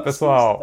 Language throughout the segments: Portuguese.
pessoal.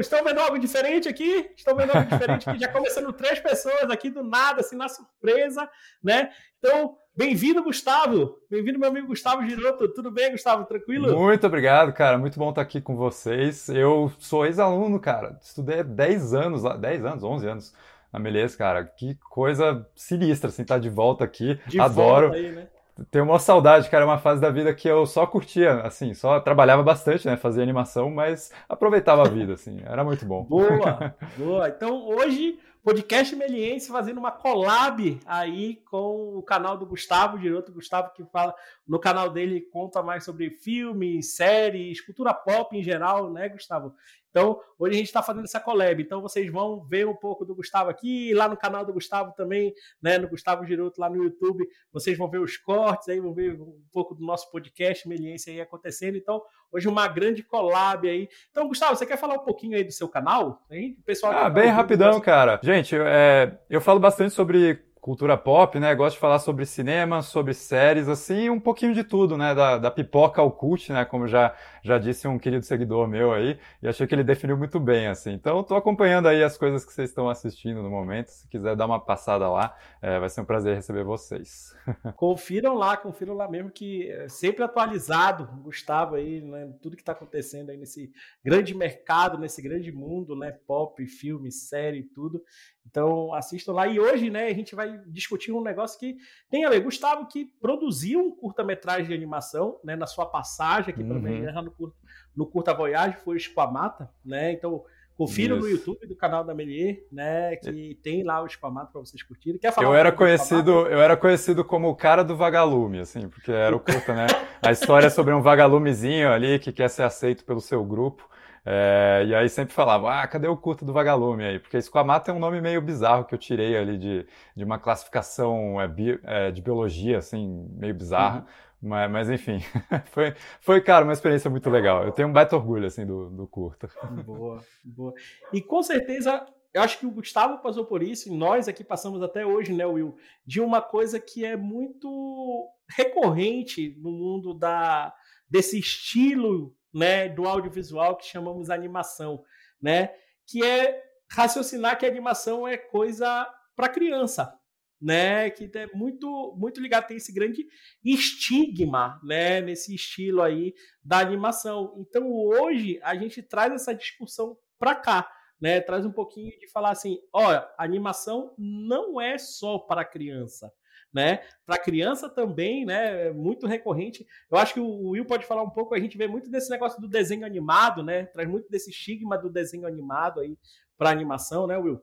Estão vendo algo diferente aqui? Estão vendo algo diferente aqui? Já começando três pessoas aqui do nada, assim, na surpresa, né? Então, bem-vindo, Gustavo. Bem-vindo, meu amigo Gustavo Giroto. Tudo bem, Gustavo? Tranquilo? Muito obrigado, cara. Muito bom estar aqui com vocês. Eu sou ex-aluno, cara. Estudei 10 anos, 10 anos, 11 anos na Meleza, cara. Que coisa sinistra, assim, estar tá de volta aqui. De Adoro. Volta aí, né? Tenho uma saudade, cara, uma fase da vida que eu só curtia, assim, só trabalhava bastante, né, fazia animação, mas aproveitava a vida, assim, era muito bom. Boa, boa. Então hoje, podcast Meliense fazendo uma collab aí com o canal do Gustavo Giroto, Gustavo que fala no canal dele, conta mais sobre filmes, séries, cultura pop em geral, né, Gustavo? Então, hoje a gente está fazendo essa collab. Então, vocês vão ver um pouco do Gustavo aqui, lá no canal do Gustavo também, né? No Gustavo Giroto, lá no YouTube. Vocês vão ver os cortes aí, vão ver um pouco do nosso podcast Meliense aí acontecendo. Então, hoje uma grande collab aí. Então, Gustavo, você quer falar um pouquinho aí do seu canal? Hein? pessoal ah, bem rapidão, cara. Gente, é, eu falo bastante sobre cultura pop, né? Gosto de falar sobre cinema, sobre séries, assim, um pouquinho de tudo, né? Da, da pipoca ao cult, né? Como já, já disse um querido seguidor meu aí, e achei que ele definiu muito bem, assim. Então, estou acompanhando aí as coisas que vocês estão assistindo no momento. Se quiser dar uma passada lá, é, vai ser um prazer receber vocês. Confiram lá, confiram lá mesmo, que é sempre atualizado, Gustavo aí, né? Tudo que está acontecendo aí nesse grande mercado, nesse grande mundo, né? Pop, filme, série, tudo. Então assistam lá. E hoje, né, a gente vai discutir um negócio que tem a ver. Gustavo que produziu um curta-metragem de animação, né, na sua passagem aqui uhum. também, no, curta, no Curta Voyage, foi Esquamata, né? Então Confiram no YouTube do canal da Melier, né? Que tem lá o Esquamata para vocês curtirem. Quer falar eu era conhecido, eu era conhecido como o cara do vagalume, assim, porque era o curta, né? A história é sobre um vagalumezinho ali que quer ser aceito pelo seu grupo. É, e aí sempre falava, ah, cadê o curto do vagalume aí? Porque Esquamata é um nome meio bizarro que eu tirei ali de, de uma classificação é, bi, é, de biologia, assim, meio bizarra. Uhum. Mas, mas, enfim, foi, foi, cara, uma experiência muito legal. Eu tenho um baita orgulho, assim, do, do curto. Boa, boa. E com certeza, eu acho que o Gustavo passou por isso, e nós aqui passamos até hoje, né, Will, de uma coisa que é muito recorrente no mundo da, desse estilo né, do audiovisual que chamamos animação, né? Que é raciocinar que animação é coisa para criança, né? Que é muito muito ligado tem esse grande estigma, né, nesse estilo aí da animação. Então hoje a gente traz essa discussão para cá, né? Traz um pouquinho de falar assim, olha, animação não é só para criança né? Para criança também, né? É muito recorrente. Eu acho que o Will pode falar um pouco. A gente vê muito desse negócio do desenho animado, né? Traz muito desse estigma do desenho animado aí para animação, né, Will?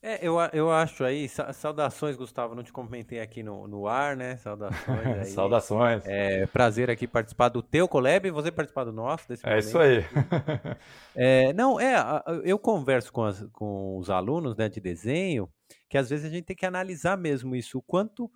É, eu, eu acho aí, saudações, Gustavo, não te comentei aqui no, no ar, né? Saudações aí. saudações. É, prazer aqui participar do teu collab e você participar do nosso. Desse é momento. isso aí. é, não, é, eu converso com, as, com os alunos né, de desenho que às vezes a gente tem que analisar mesmo isso, o quanto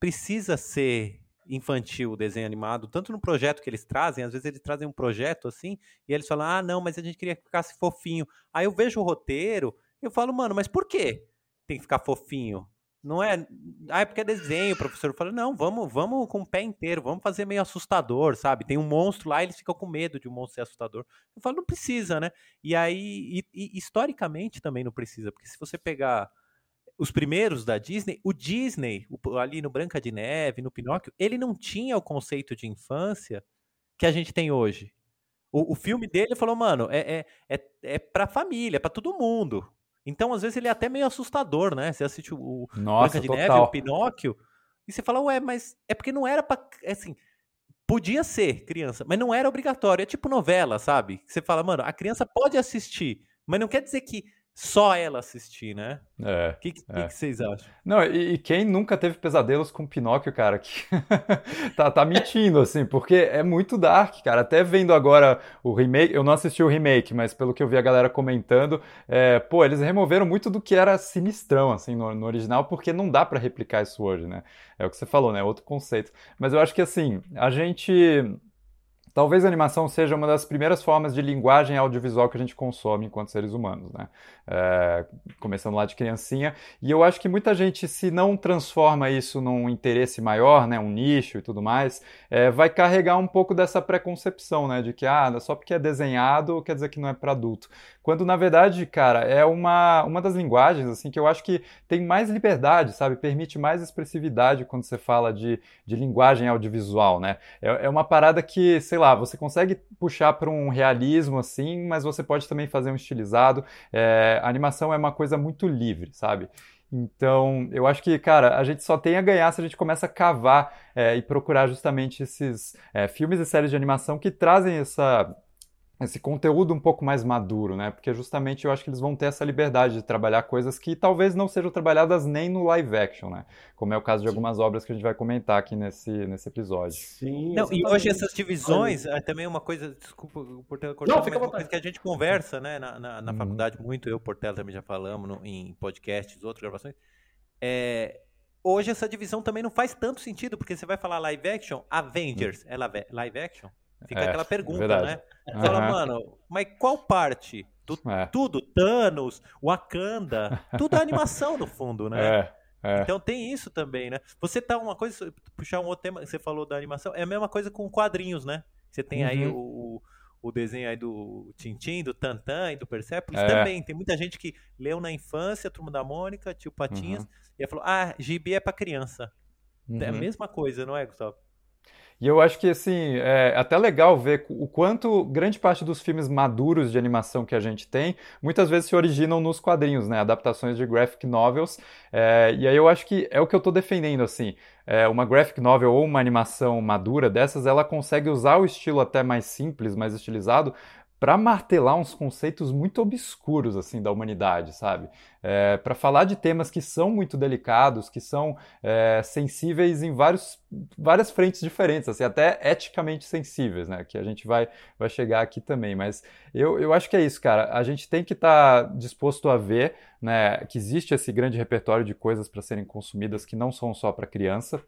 precisa ser infantil o desenho animado, tanto no projeto que eles trazem, às vezes eles trazem um projeto assim, e eles falam, ah, não, mas a gente queria que ficasse fofinho. Aí eu vejo o roteiro, eu falo, mano, mas por que tem que ficar fofinho? Não é. Ah, é porque é desenho, o professor fala, não, vamos, vamos com o pé inteiro, vamos fazer meio assustador, sabe? Tem um monstro lá, eles ficam com medo de um monstro ser assustador. Eu falo, não precisa, né? E aí, e, e, historicamente também não precisa, porque se você pegar os primeiros da Disney, o Disney, ali no Branca de Neve, no Pinóquio, ele não tinha o conceito de infância que a gente tem hoje. O, o filme dele falou, mano, é, é, é, é pra família, é pra todo mundo. Então, às vezes, ele é até meio assustador, né? Você assiste o, Nossa, Branca de total. Neve, o Pinóquio, e você fala, ué, mas é porque não era pra. Assim, podia ser criança, mas não era obrigatório. É tipo novela, sabe? Você fala, mano, a criança pode assistir, mas não quer dizer que só ela assistir, né? É. O que, que, é. que, vocês acham? Não, e, e, quem nunca teve pesadelos com Pinóquio, cara, que tá, tá mentindo, assim, porque é muito dark, cara. Até vendo agora o remake, eu não assisti o remake, mas pelo que eu vi a galera comentando, é, pô, eles removeram muito do que era sinistrão, assim, no, no original, porque não dá para replicar isso hoje, né? É o que você falou, né? Outro conceito. Mas eu acho que, assim, a gente Talvez a animação seja uma das primeiras formas de linguagem audiovisual que a gente consome enquanto seres humanos, né? É, começando lá de criancinha. E eu acho que muita gente, se não transforma isso num interesse maior, né, um nicho e tudo mais, é, vai carregar um pouco dessa preconcepção, né, de que ah, só porque é desenhado quer dizer que não é para adulto. Quando na verdade, cara, é uma, uma das linguagens assim que eu acho que tem mais liberdade, sabe? Permite mais expressividade quando você fala de, de linguagem audiovisual, né? É, é uma parada que, sei lá, você consegue puxar para um realismo assim, mas você pode também fazer um estilizado. É, a animação é uma coisa muito livre, sabe? Então, eu acho que, cara, a gente só tem a ganhar se a gente começa a cavar é, e procurar justamente esses é, filmes e séries de animação que trazem essa esse conteúdo um pouco mais maduro, né? Porque justamente eu acho que eles vão ter essa liberdade de trabalhar coisas que talvez não sejam trabalhadas nem no live action, né? Como é o caso de algumas obras que a gente vai comentar aqui nesse, nesse episódio. Sim. Não, e hoje essas divisões é também uma coisa, desculpa por ter cortado, não, mas uma coisa que a gente conversa, né, na, na, na uhum. faculdade muito, eu, Portela também já falamos no, em podcasts, outras gravações. É, hoje essa divisão também não faz tanto sentido, porque você vai falar live action, Avengers, é live action? Fica é, aquela pergunta, verdade. né? Uhum. Fala, mano, mas qual parte? Do, é. Tudo, Thanos, Wakanda, tudo é animação no fundo, né? É, é. Então tem isso também, né? Você tá uma coisa, puxar um outro tema, você falou da animação, é a mesma coisa com quadrinhos, né? Você tem uhum. aí o, o desenho aí do Tintin, do Tantan e do Persepolis é. também. Tem muita gente que leu na infância, Turma da Mônica, Tio Patinhas, uhum. e falou, ah, gibi é pra criança. É a uhum. mesma coisa, não é, Gustavo? E eu acho que, assim, é até legal ver o quanto grande parte dos filmes maduros de animação que a gente tem, muitas vezes se originam nos quadrinhos, né? Adaptações de graphic novels. É, e aí eu acho que é o que eu estou defendendo, assim. É, uma graphic novel ou uma animação madura dessas, ela consegue usar o estilo até mais simples, mais estilizado, para martelar uns conceitos muito obscuros assim da humanidade, sabe? É, para falar de temas que são muito delicados, que são é, sensíveis em vários, várias frentes diferentes, assim, até eticamente sensíveis, né? Que a gente vai, vai chegar aqui também. Mas eu, eu acho que é isso, cara. A gente tem que estar tá disposto a ver né, que existe esse grande repertório de coisas para serem consumidas que não são só para criança.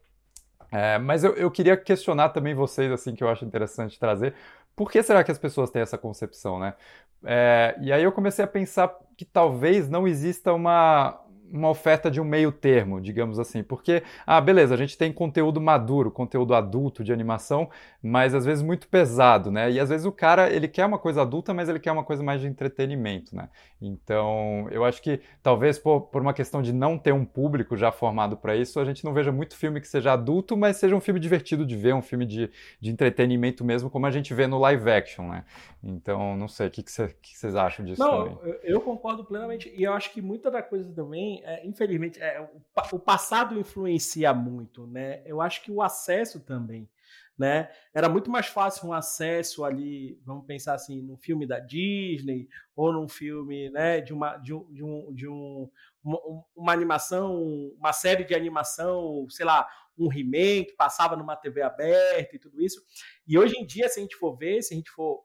É, mas eu, eu, queria questionar também vocês, assim, que eu acho interessante trazer, por que será que as pessoas têm essa concepção, né? É, e aí eu comecei a pensar que talvez não exista uma, uma oferta de um meio termo, digamos assim. Porque, ah, beleza, a gente tem conteúdo maduro, conteúdo adulto de animação, mas às vezes muito pesado, né? E às vezes o cara, ele quer uma coisa adulta, mas ele quer uma coisa mais de entretenimento, né? Então, eu acho que talvez por, por uma questão de não ter um público já formado para isso, a gente não veja muito filme que seja adulto, mas seja um filme divertido de ver, um filme de, de entretenimento mesmo, como a gente vê no live action, né? Então, não sei, o que, que, cê, que vocês acham disso não, também? Eu concordo plenamente, e eu acho que muita da coisa também é, infelizmente, é, o, o, passado influencia muito, né? Eu acho que o acesso também, né? Era muito mais fácil um acesso ali, vamos pensar assim, num filme da Disney ou num filme, né, de uma de um, de um, de um uma, uma animação, uma série de animação, sei lá, um He-Man que passava numa TV aberta e tudo isso. E hoje em dia, se a gente for ver, se a gente for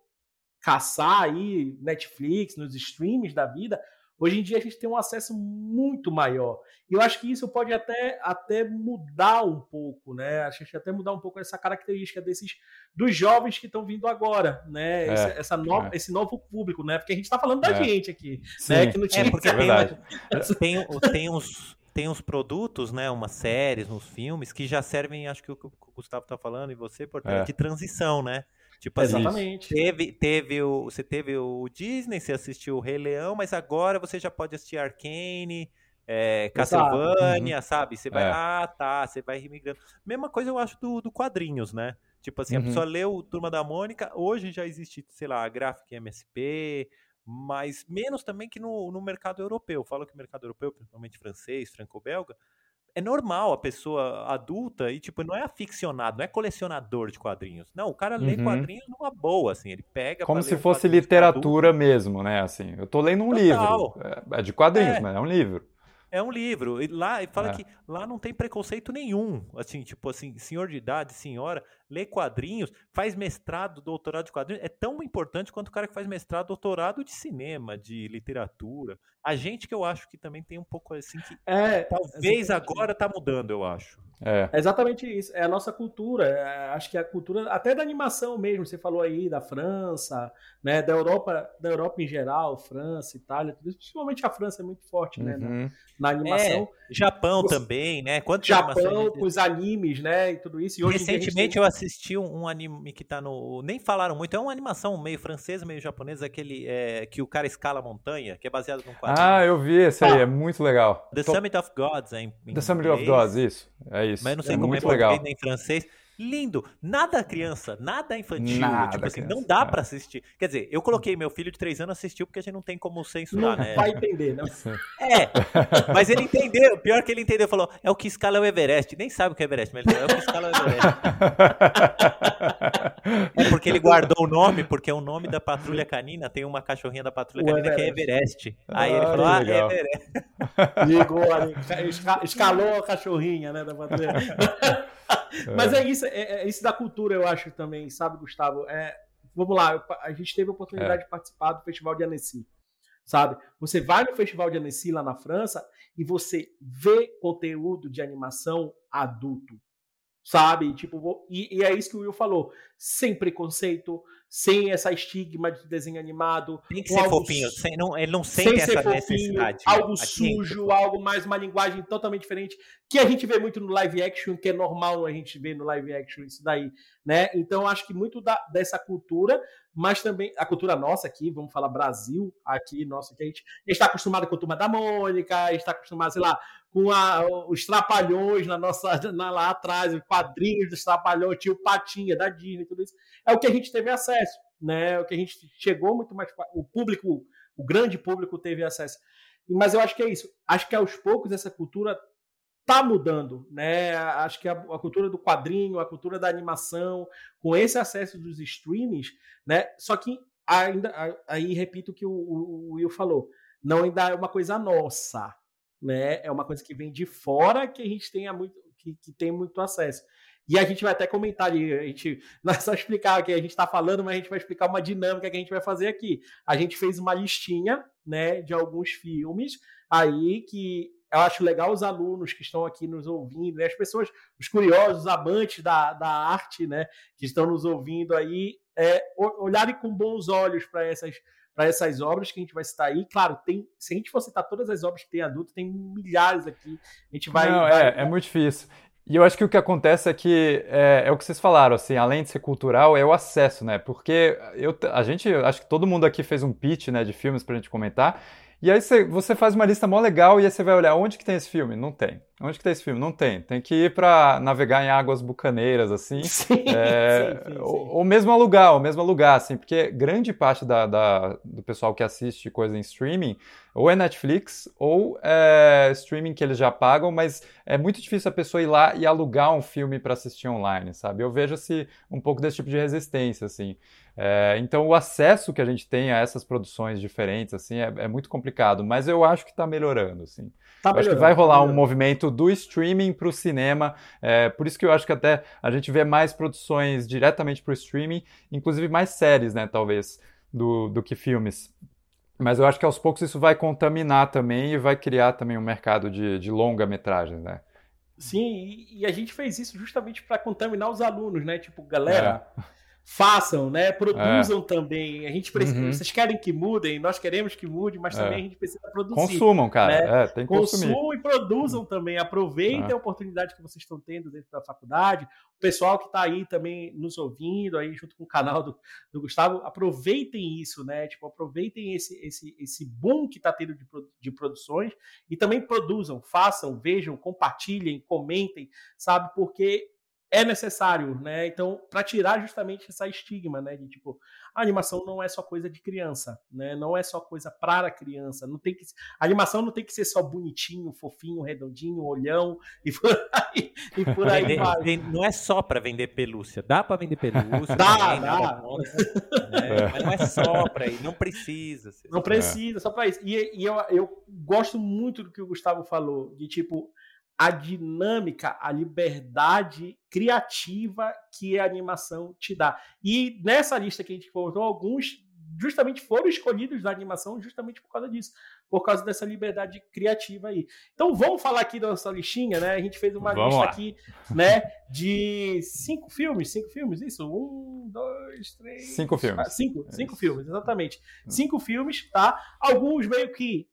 caçar aí Netflix, nos streams da vida, Hoje em dia a gente tem um acesso muito maior. E eu acho que isso pode até, até mudar um pouco, né? A gente até mudar um pouco essa característica desses dos jovens que estão vindo agora, né? É, essa, essa nova, é. Esse novo público, né? Porque a gente está falando da é. gente aqui, Sim. né? Que não tinha é porque tem, tem, tem uns tem uns produtos, né, umas séries, uns filmes que já servem, acho que o que o Gustavo está falando e você, portanto, é. de transição, né? Tipo assim, Exatamente. Teve, teve o, você teve o Disney, você assistiu o Rei Leão, mas agora você já pode assistir Arcane, é, Castlevania, uhum. sabe? Você vai, é. ah, tá, você vai imigrando. Mesma coisa eu acho do, do quadrinhos, né? Tipo assim, uhum. a pessoa leu Turma da Mônica, hoje já existe, sei lá, a Graphic MSP, mas menos também que no, no mercado europeu. Falo que o mercado europeu, principalmente francês, franco-belga, é normal a pessoa adulta e, tipo, não é aficionado, não é colecionador de quadrinhos. Não, o cara lê uhum. quadrinhos numa boa, assim, ele pega. Como se fosse literatura mesmo, né? Assim, eu tô lendo um Total. livro. É, é de quadrinhos, é. mas é um livro. É um livro. E lá e fala é. que lá não tem preconceito nenhum. Assim, tipo assim, senhor de idade, senhora, lê quadrinhos, faz mestrado, doutorado de quadrinhos. É tão importante quanto o cara que faz mestrado, doutorado de cinema, de literatura. A gente que eu acho que também tem um pouco assim que é, talvez agora tá mudando, eu acho. É. é. exatamente isso. É a nossa cultura. É, acho que a cultura, até da animação mesmo. Você falou aí da França, né? Da Europa, da Europa em geral, França, Itália, tudo isso. Principalmente a França é muito forte, né? Uhum. Na, na, animação. É, Japão os, também, né? Quanto Japão, com os animes, né? E tudo isso. E Recentemente tem... eu assisti um, um, anime que tá no. Nem falaram muito, é uma animação meio francesa, meio japonesa, aquele é, que o cara escala a montanha, que é baseado num quadro. Ah, eu vi esse aí, ah. é muito legal. The Summit of Gods, é em, em The Summit of Gods, isso. É isso. Mas não sei é como é português nem francês lindo. Nada criança, nada infantil. Nada tipo assim, criança, não dá para assistir. Quer dizer, eu coloquei meu filho de três anos assistiu porque a gente não tem como censurar, não né? vai entender, não. É, mas ele entendeu. Pior que ele entendeu, falou, é o que escala é o Everest. Nem sabe o que é Everest, mas ele falou, é o que escala é o Everest. é porque ele guardou o nome, porque é o nome da patrulha canina, tem uma cachorrinha da patrulha o canina Everest. que é Everest. Aí ele falou, ah, é Everest. Ligou ali, escalou a cachorrinha, né, da patrulha. Mas é isso, é, é, isso da cultura, eu acho também, sabe, Gustavo? É, vamos lá, a gente teve a oportunidade é. de participar do Festival de Annecy, sabe? Você vai no Festival de Annecy lá na França e você vê conteúdo de animação adulto, sabe? Tipo, e, e é isso que o Will falou, sem preconceito, sem essa estigma de desenho animado. Tem que ser fofinho, sem, não, ele não sente essa fofinho, necessidade. Algo sujo, algo mais, uma linguagem totalmente diferente, que a gente vê muito no live action, que é normal a gente ver no live action isso daí, né? Então acho que muito da, dessa cultura, mas também a cultura nossa aqui, vamos falar Brasil aqui, nossa, que a gente está acostumado com a turma da Mônica, está acostumado, sei lá, com a, os trapalhões na nossa, na, lá atrás, os quadrinhos dos trapalhões, tio Patinha da Disney, tudo isso. É o que a gente teve acesso, né? É o que a gente chegou muito mais. O público, o grande público teve acesso. Mas eu acho que é isso. Acho que aos poucos essa cultura tá mudando, né? Acho que a, a, cultura do quadrinho, a cultura da animação, com esse acesso dos streamings, né? Só que ainda aí repito o que o, o, o Will falou, não ainda é uma coisa nossa, né? É uma coisa que vem de fora que a gente tenha muito, que, que tem muito acesso. E a gente vai até comentar ali, a gente não é só explicar o que a gente está falando, mas a gente vai explicar uma dinâmica que a gente vai fazer aqui. A gente fez uma listinha, né, de alguns filmes aí que eu acho legal os alunos que estão aqui nos ouvindo, né, as pessoas, os curiosos, os amantes da, da arte, né, que estão nos ouvindo aí, é, olharem com bons olhos para essas para essas obras que a gente vai citar aí. Claro, tem, se a gente for citar todas as obras que tem adulto, tem milhares aqui. A gente vai. Não, vai, é, é muito difícil. E eu acho que o que acontece é que é, é, o que vocês falaram, assim, além de ser cultural, é o acesso, né? Porque eu, a gente, acho que todo mundo aqui fez um pitch, né, de filmes pra gente comentar. E aí você, você faz uma lista mó legal e aí você vai olhar onde que tem esse filme? Não tem. Onde que tem esse filme? Não tem. Tem que ir para navegar em águas bucaneiras, assim. Sim, é, sim, sim, ou, ou, mesmo alugar, ou mesmo alugar, assim, porque grande parte da, da, do pessoal que assiste coisa em streaming, ou é Netflix, ou é streaming que eles já pagam, mas é muito difícil a pessoa ir lá e alugar um filme para assistir online, sabe? Eu vejo assim, um pouco desse tipo de resistência, assim. É, então o acesso que a gente tem a essas produções diferentes, assim, é, é muito complicado, mas eu acho que está melhorando, assim. Tá acho que vai rolar tá um movimento do streaming para o cinema. É, por isso que eu acho que até a gente vê mais produções diretamente para o streaming, inclusive mais séries, né, talvez, do, do que filmes. Mas eu acho que aos poucos isso vai contaminar também e vai criar também um mercado de, de longa-metragem, né? Sim, e, a gente fez isso justamente para contaminar os alunos, né? Tipo, galera, é façam, né? Produzam é. também. A gente precisa, uhum. vocês querem que mudem, nós queremos que mude, mas também é. a gente precisa produzir. Consumam, cara. Né? É, tem que Consumam consumir. e produzam também. Aproveitem é. a oportunidade que vocês estão tendo dentro da faculdade. O pessoal que está aí também nos ouvindo, aí junto com o canal do, do Gustavo, aproveitem isso, né? Tipo, aproveitem esse, esse, esse boom que está tendo de, de produções e também produzam, façam, vejam, compartilhem, comentem, sabe? Porque é necessário, né? Então, para tirar justamente essa estigma, né, de tipo, a animação não é só coisa de criança, né? Não é só coisa para criança, não tem que a animação não tem que ser só bonitinho, fofinho, redondinho, olhão e por aí, e por aí vender, vai. Não é só para vender pelúcia, dá para vender pelúcia, dá, também, dá. Né? Mas não é só para ir, não precisa. Não precisa, é. só para isso. E, e eu, eu gosto muito do que o Gustavo falou, de tipo a dinâmica, a liberdade criativa que a animação te dá. E nessa lista que a gente colocou, alguns justamente foram escolhidos da animação justamente por causa disso. por causa dessa liberdade criativa aí. Então vamos falar aqui da nossa listinha, né? A gente fez uma vamos lista lá. aqui, né, de cinco filmes, cinco filmes, isso? Um, dois, três. Cinco filmes. Ah, cinco, cinco isso. filmes, exatamente. Cinco filmes, tá? Alguns meio que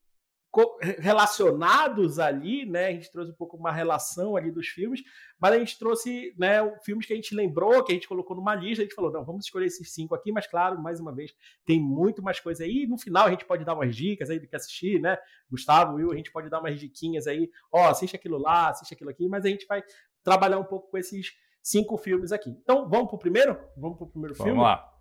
relacionados ali, né? A gente trouxe um pouco uma relação ali dos filmes, mas a gente trouxe, né, filmes que a gente lembrou, que a gente colocou numa lista, a gente falou, não, vamos escolher esses cinco aqui, mas claro, mais uma vez, tem muito mais coisa aí. E no final a gente pode dar umas dicas aí do que assistir, né? Gustavo, Will, a gente pode dar umas diquinhas aí, ó, assiste aquilo lá, assiste aquilo aqui, mas a gente vai trabalhar um pouco com esses cinco filmes aqui. Então, vamos pro primeiro? Vamos pro primeiro filme? Vamos lá.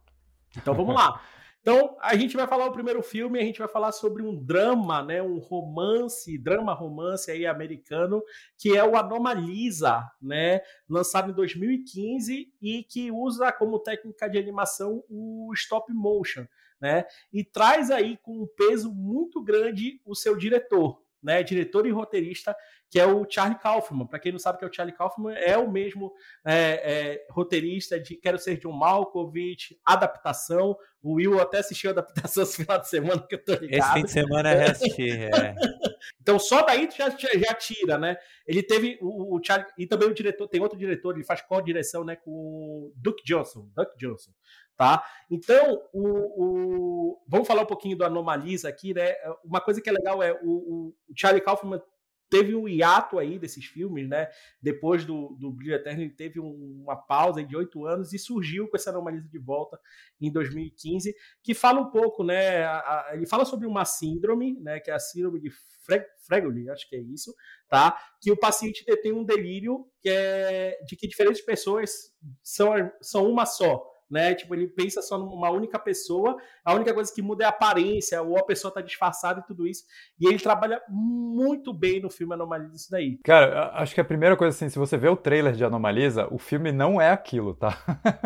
Então vamos lá. Então a gente vai falar o primeiro filme, a gente vai falar sobre um drama, né, um romance, drama romance aí americano, que é o Anomalisa, né, lançado em 2015 e que usa como técnica de animação o stop motion, né? E traz aí com um peso muito grande o seu diretor, né, diretor e roteirista, que é o Charlie Kaufman. Para quem não sabe que é o Charlie Kaufman, é o mesmo é, é, roteirista de Quero Ser John Malkovich, adaptação. O Will até assistiu a adaptação esse final de semana, que eu tô ligado. Esse fim de semana eu reassisti. É. Então só daí tu já, já tira, né? Ele teve o, o Charlie, e também o diretor, tem outro diretor, ele faz co-direção, né, com o Duke Johnson, Duke Johnson, tá? Então, o, o- vamos falar um pouquinho do Anomalisa aqui, né? Uma coisa que é legal é o, o- Charlie Kaufman teve um hiato aí desses filmes, né? Depois do, do Brilho Eterno, ele teve um- uma pausa de oito anos e surgiu com essa Anomalisa de volta em 2015, que fala um pouco, né? a- a- ele fala sobre uma síndrome, né? Que é a síndrome de Fre Fregoli, acho que é isso, tá? Que o paciente detém um delírio que é de que diferentes pessoas são, são uma só. Né? Tipo, ele pensa só numa única pessoa, a única coisa que muda é a aparência, ou a pessoa tá disfarçada e tudo isso. E ele trabalha muito bem no filme Anomalia disso daí. Cara, acho que a primeira coisa assim, se você vê o trailer de Anomalisa, o filme não é aquilo, tá?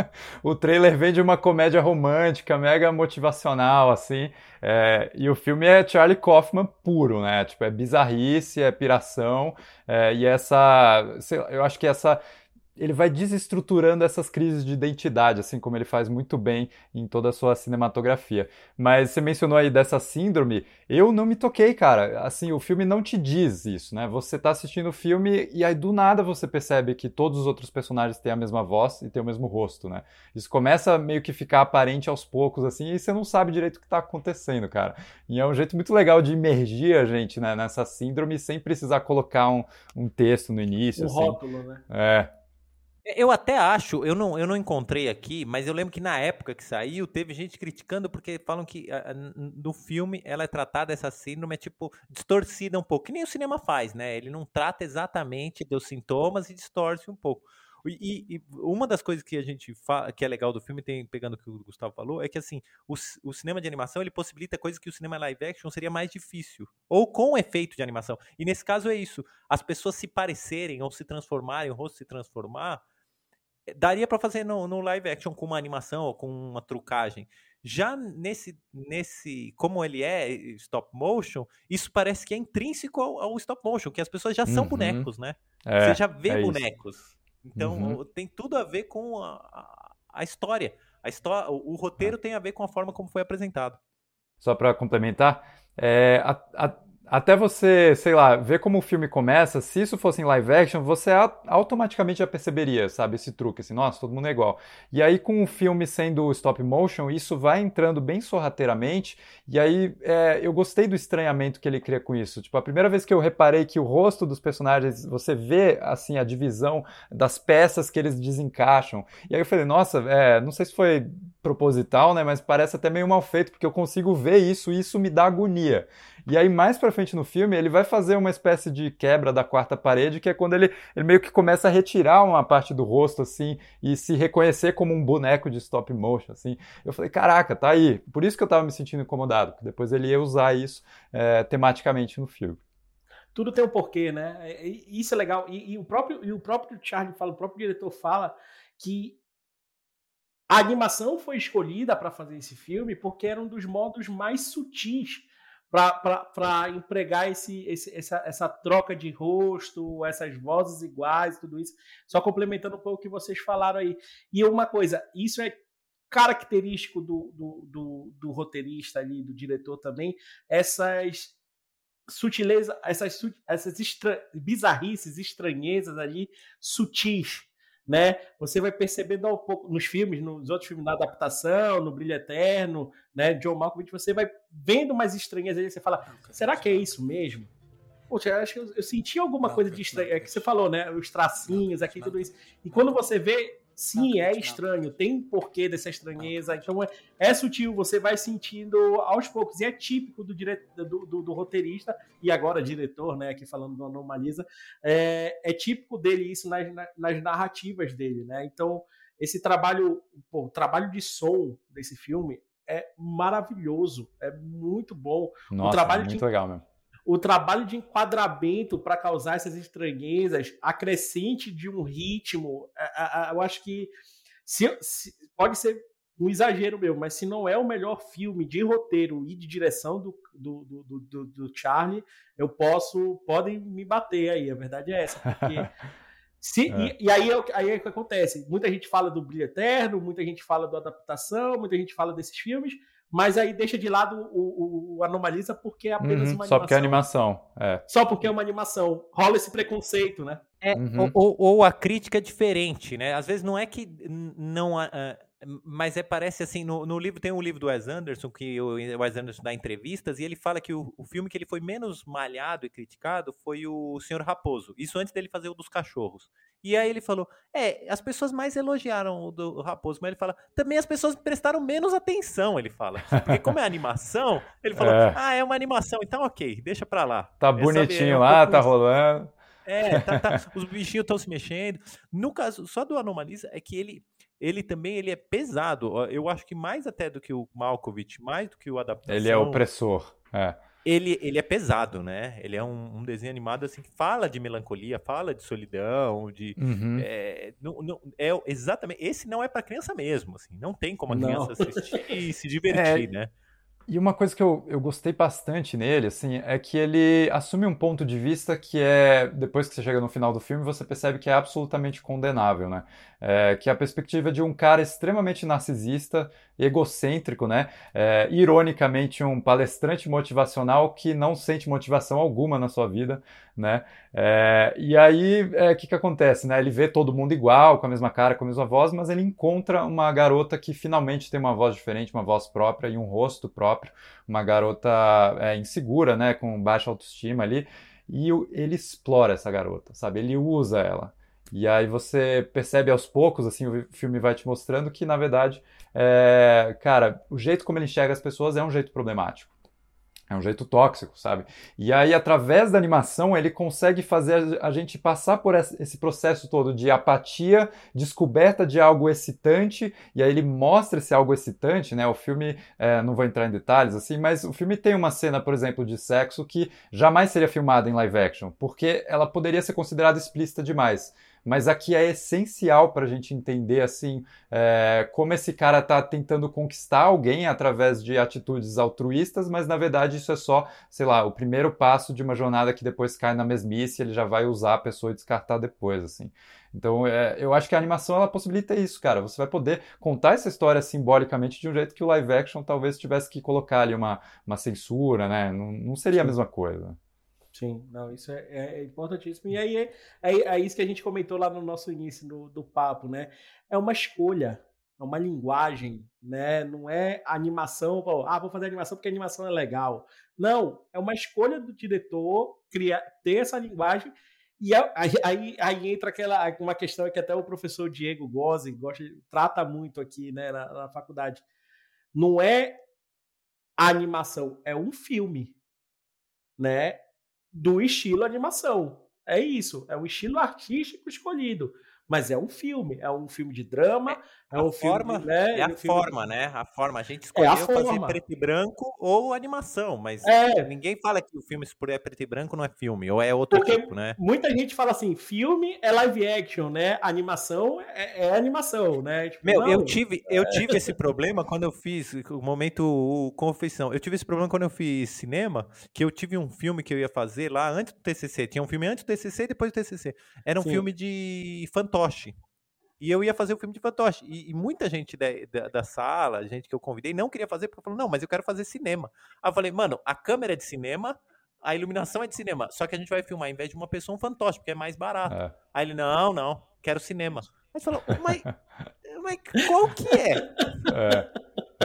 o trailer vem de uma comédia romântica, mega motivacional, assim, é, e o filme é Charlie Kaufman puro, né? Tipo, é bizarrice, é piração, é, e essa, sei eu acho que essa ele vai desestruturando essas crises de identidade, assim como ele faz muito bem em toda a sua cinematografia. Mas você mencionou aí dessa síndrome, eu não me toquei, cara. Assim, o filme não te diz isso, né? Você tá assistindo o filme e aí do nada você percebe que todos os outros personagens têm a mesma voz e têm o mesmo rosto, né? Isso começa meio que ficar aparente aos poucos, assim, e você não sabe direito o que tá acontecendo, cara. E é um jeito muito legal de imergir a gente né, nessa síndrome sem precisar colocar um, um texto no início, Um assim. rótulo, né? É. Eu até acho, eu não, eu não encontrei aqui, mas eu lembro que na época que saiu, teve gente criticando porque falam que ah, n- no filme ela é tratada, essa síndrome é tipo distorcida um pouco, que nem o cinema faz, né? Ele não trata exatamente dos sintomas e distorce um pouco. E, e- uma das coisas que a gente fala, que é legal do filme, tem, pegando o que o Gustavo falou, é que assim, o, o cinema de animação ele possibilita coisas que o cinema live action seria mais difícil, ou com efeito de animação. E nesse caso é isso, as pessoas se parecerem ou se transformarem, o rosto se transformar, daria para fazer no, no live action com uma animação ou com uma trucagem. Já nesse, nesse, como ele é stop motion, isso parece que é intrínseco ao, ao stop motion, que as pessoas já são Uhum. bonecos, né? É, Você já vê é isso. bonecos. Então Uhum. tem tudo a ver com a, a, a história. A história, o, o roteiro tem a ver com a forma como foi apresentado. Só para complementar, é, a- a- até você, sei lá, ver como o filme começa, se isso fosse em live action, você automaticamente já perceberia, sabe, esse truque, assim, nossa, todo mundo é igual. E aí, com o filme sendo stop motion, isso vai entrando bem sorrateiramente, e aí é, eu gostei do estranhamento que ele cria com isso. Tipo, a primeira vez que eu reparei que o rosto dos personagens, você vê, assim, a divisão das peças que eles desencaixam. E aí eu falei, nossa, é, não sei se foi proposital, né, mas parece até meio mal feito, porque eu consigo ver isso e isso me dá agonia. E aí, mais pra frente no filme, ele vai fazer uma espécie de quebra da quarta parede, que é quando ele, ele meio que começa a retirar uma parte do rosto, assim, e se reconhecer como um boneco de stop motion, assim. Eu falei, caraca, tá aí. Por isso que eu tava me sentindo incomodado, porque depois ele ia usar isso é, tematicamente no filme. tudo tem um porquê, né? E- e Isso é legal. E, e o próprio e o próprio Charlie fala, o próprio diretor fala que a animação foi escolhida para fazer esse filme porque era um dos modos mais sutis para empregar esse, esse- essa, essa troca de rosto, essas vozes iguais, tudo isso. Só complementando um pouco o que vocês falaram aí. E uma coisa, isso é característico do, do, do, do roteirista ali, do diretor também, essas sutileza, essas, essas estra, bizarrices, estranhezas ali, sutis, né? Você vai percebendo ao pouco nos filmes, nos outros filmes da adaptação, no Brilho Eterno, né? John Malkovich, você vai vendo mais estranhas ali, você fala, será que é isso mesmo? Poxa, eu acho que eu, eu senti alguma coisa de estranho. É que você falou, né? Os tracinhos aqui, tudo isso. E quando você vê, sim, é estranho, tem um porquê dessa estranheza. Então é, é, sutil, você vai sentindo aos poucos. E é típico do, dire... do, do, do roteirista, e agora diretor, né? Aqui falando do Anomalisa, é, é típico dele isso nas, nas narrativas dele, né? Então, esse trabalho, pô, o trabalho de som desse filme é maravilhoso, é muito bom. Nossa, o trabalho muito de, legal mesmo o trabalho de enquadramento para causar essas estranhezas, acrescente de um ritmo, eu acho que se, se, pode ser um exagero meu, mas se não é o melhor filme de roteiro e de direção do, do, do, do, do Charlie, eu posso, podem me bater aí, a verdade é essa, porque Se, é. e, e, aí, é aí é o que acontece. Muita gente fala do Brilho Eterno, muita gente fala da adaptação, muita gente fala desses filmes, mas aí deixa de lado o, o, Anomalisa porque é apenas uhum, uma animação. Só porque é animação. É. Só porque é uma animação. Rola esse preconceito, né? É, uhum. ou, ou, a crítica é diferente, né? Às vezes não é que não. Uh, mas é, parece assim, no, no, livro tem um livro do Wes Anderson, que o Wes Anderson dá entrevistas, e ele fala que o, o, filme que ele foi menos malhado e criticado foi o Senhor Raposo. Isso antes dele fazer o dos cachorros. E aí ele falou: é, as pessoas mais elogiaram o do Raposo, mas ele fala, também as pessoas prestaram menos atenção, ele fala. Porque como é animação, ele falou, é. ah, é uma animação, então ok, deixa pra lá. Tá é, bonitinho lá, tá rolando. É, tá, tá, os bichinhos estão se mexendo. No caso, só do Anomalisa é que ele ele também ele é pesado. Eu acho que mais até do que o Malkovich, mais do que o adaptação. Ele é opressor. É. Ele, ele é pesado, né? Ele é um, um, desenho animado assim que fala de melancolia, fala de solidão, de uhum. é, não, não, é exatamente. Esse não é para criança mesmo, assim. Não tem como a criança assistir e se divertir, é, né? E uma coisa que eu, eu gostei bastante nele, assim, é que ele assume um ponto de vista que é, depois que você chega no final do filme, você percebe que é absolutamente condenável, né? É, que é a perspectiva de um cara extremamente narcisista, egocêntrico, né? É, ironicamente, um palestrante motivacional que não sente motivação alguma na sua vida, né? É, e aí, o é, que, que acontece, né? Ele vê todo mundo igual, com a mesma cara, com a mesma voz, mas ele encontra uma garota que finalmente tem uma voz diferente, uma voz própria e um rosto próprio, uma garota é, insegura, né? Com baixa autoestima ali, e ele explora essa garota, sabe? Ele usa ela. E aí você percebe aos poucos, assim, o filme vai te mostrando que, na verdade, é, cara, o jeito como ele enxerga as pessoas é um jeito problemático. É um jeito tóxico, sabe? E aí, através da animação, ele consegue fazer a gente passar por esse processo todo de apatia, descoberta de algo excitante, e aí ele mostra esse algo excitante, né? O filme, é, não vou entrar em detalhes assim, mas o filme tem uma cena, por exemplo, de sexo que jamais seria filmada em live action, porque ela poderia ser considerada explícita demais mas aqui é essencial para a gente entender assim é, como esse cara está tentando conquistar alguém através de atitudes altruístas, mas na verdade isso é só, sei lá, o primeiro passo de uma jornada que depois cai na mesmice, ele já vai usar a pessoa e descartar depois, assim. Então, é, eu acho que a animação ela possibilita isso, cara. Você vai poder contar essa história simbolicamente de um jeito que o live action talvez tivesse que colocar ali uma, uma censura, né? Não, não seria a mesma coisa. Sim, não, isso é, é, é importantíssimo. E aí é, é, é, isso que a gente comentou lá no nosso início do, do papo, né? É uma escolha, é uma linguagem, né? Não é animação, ah, vou fazer animação porque animação é legal. Não, é uma escolha do diretor criar, ter essa linguagem e é, aí, aí, aí, entra aquela uma questão que até o professor Diego Gozzi gosta, trata muito aqui né, na, na faculdade. Não é a animação, é um filme, né? Do estilo animação. É isso, é um estilo artístico escolhido. Mas é um filme, é um filme de drama, é, é um forma, filme, né? É a um forma, né? A forma. A gente escolheu é fazer preto e branco ou animação, mas é. ninguém fala que o filme, se puder preto e branco, não é filme, ou é outro Porque tipo, né? Muita gente fala assim: filme é live action, né? Animação é, é animação, né? Tipo, Meu, não, eu tive, eu tive esse problema quando eu fiz o momento o confeição. Eu tive esse problema quando eu fiz cinema, que eu tive um filme que eu ia fazer lá antes do TCC. Tinha um filme antes do TCC e depois do TCC. Era um Sim. filme de fantoche fantoche. E eu ia fazer o filme de fantoche. E, e muita gente da, da, da, sala, gente que eu convidei, não queria fazer, porque falou, não, mas eu quero fazer cinema. Aí eu falei, mano, a câmera é de cinema, a iluminação é de cinema. Só que a gente vai filmar, ao invés de uma pessoa, um fantoche, porque é mais barato. É. Aí ele, não, não, quero cinema. Aí você falou, mas, mas qual que é? É,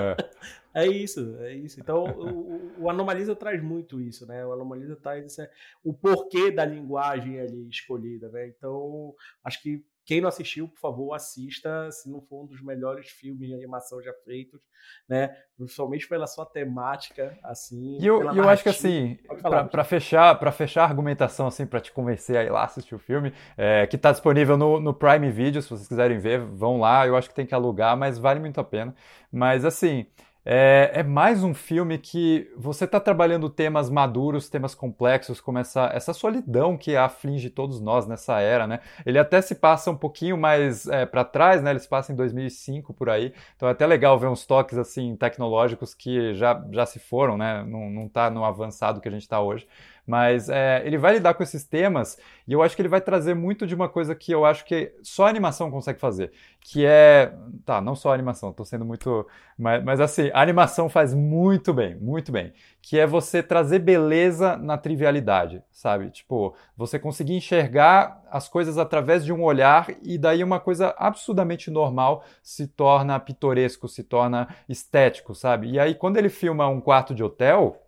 é. é isso, é isso. Então, o, o Anomalisa traz muito isso, né? O Anomalisa traz esse, o porquê da linguagem ali escolhida, né? Então, acho que quem não assistiu, por favor, assista, se não for um dos melhores filmes de animação já feitos, né? Principalmente pela sua temática, assim. E eu, eu acho que assim, para fechar, para fechar a argumentação, assim, para te convencer a ir lá assistir o filme, é, que está disponível no, no Prime Video, se vocês quiserem ver, vão lá. Eu acho que tem que alugar, mas vale muito a pena. Mas assim. É, é, mais um filme que você está trabalhando temas maduros, temas complexos, como essa, essa solidão que aflige todos nós nessa era, né? Ele até se passa um pouquinho mais é, para trás, né? Ele se passa em 2005 por aí, então é até legal ver uns toques assim tecnológicos que já, já se foram, né? Não, não tá no avançado que a gente está hoje. Mas é, ele vai lidar com esses temas e eu acho que ele vai trazer muito de uma coisa que eu acho que só a animação consegue fazer, que é. Tá, não só a animação, tô sendo muito. Mas, mas assim, a animação faz muito bem, muito bem. Que é você trazer beleza na trivialidade, sabe? Tipo, você conseguir enxergar as coisas através de um olhar e daí uma coisa absurdamente normal se torna pitoresco, se torna estético, sabe? E aí quando ele filma um quarto de hotel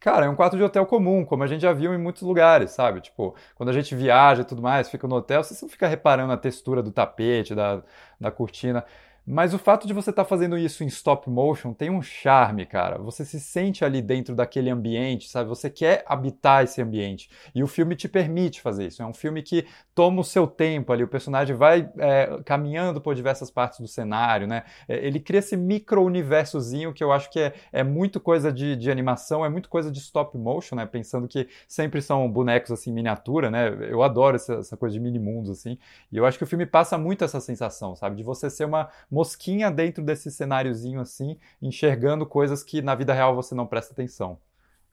Cara, é um quarto de hotel comum, como a gente já viu em muitos lugares, sabe? Tipo, quando a gente viaja e tudo mais, fica no hotel, você não fica reparando a textura do tapete, da, da cortina. Mas o fato de você estar tá fazendo isso em stop motion tem um charme, cara. Você se sente ali dentro daquele ambiente, sabe? Você quer habitar esse ambiente. E o filme te permite fazer isso. É um filme que toma o seu tempo ali. O personagem vai é, caminhando por diversas partes do cenário, né? É, ele cria esse micro-universozinho que eu acho que é, é muito coisa de, de, animação, é muito coisa de stop motion, né? Pensando que sempre são bonecos assim, miniatura, né? Eu adoro essa, essa coisa de mini mundos, assim. E eu acho que o filme passa muito essa sensação, sabe? De você ser uma mosquinha dentro desse cenáriozinho assim, enxergando coisas que na vida real você não presta atenção.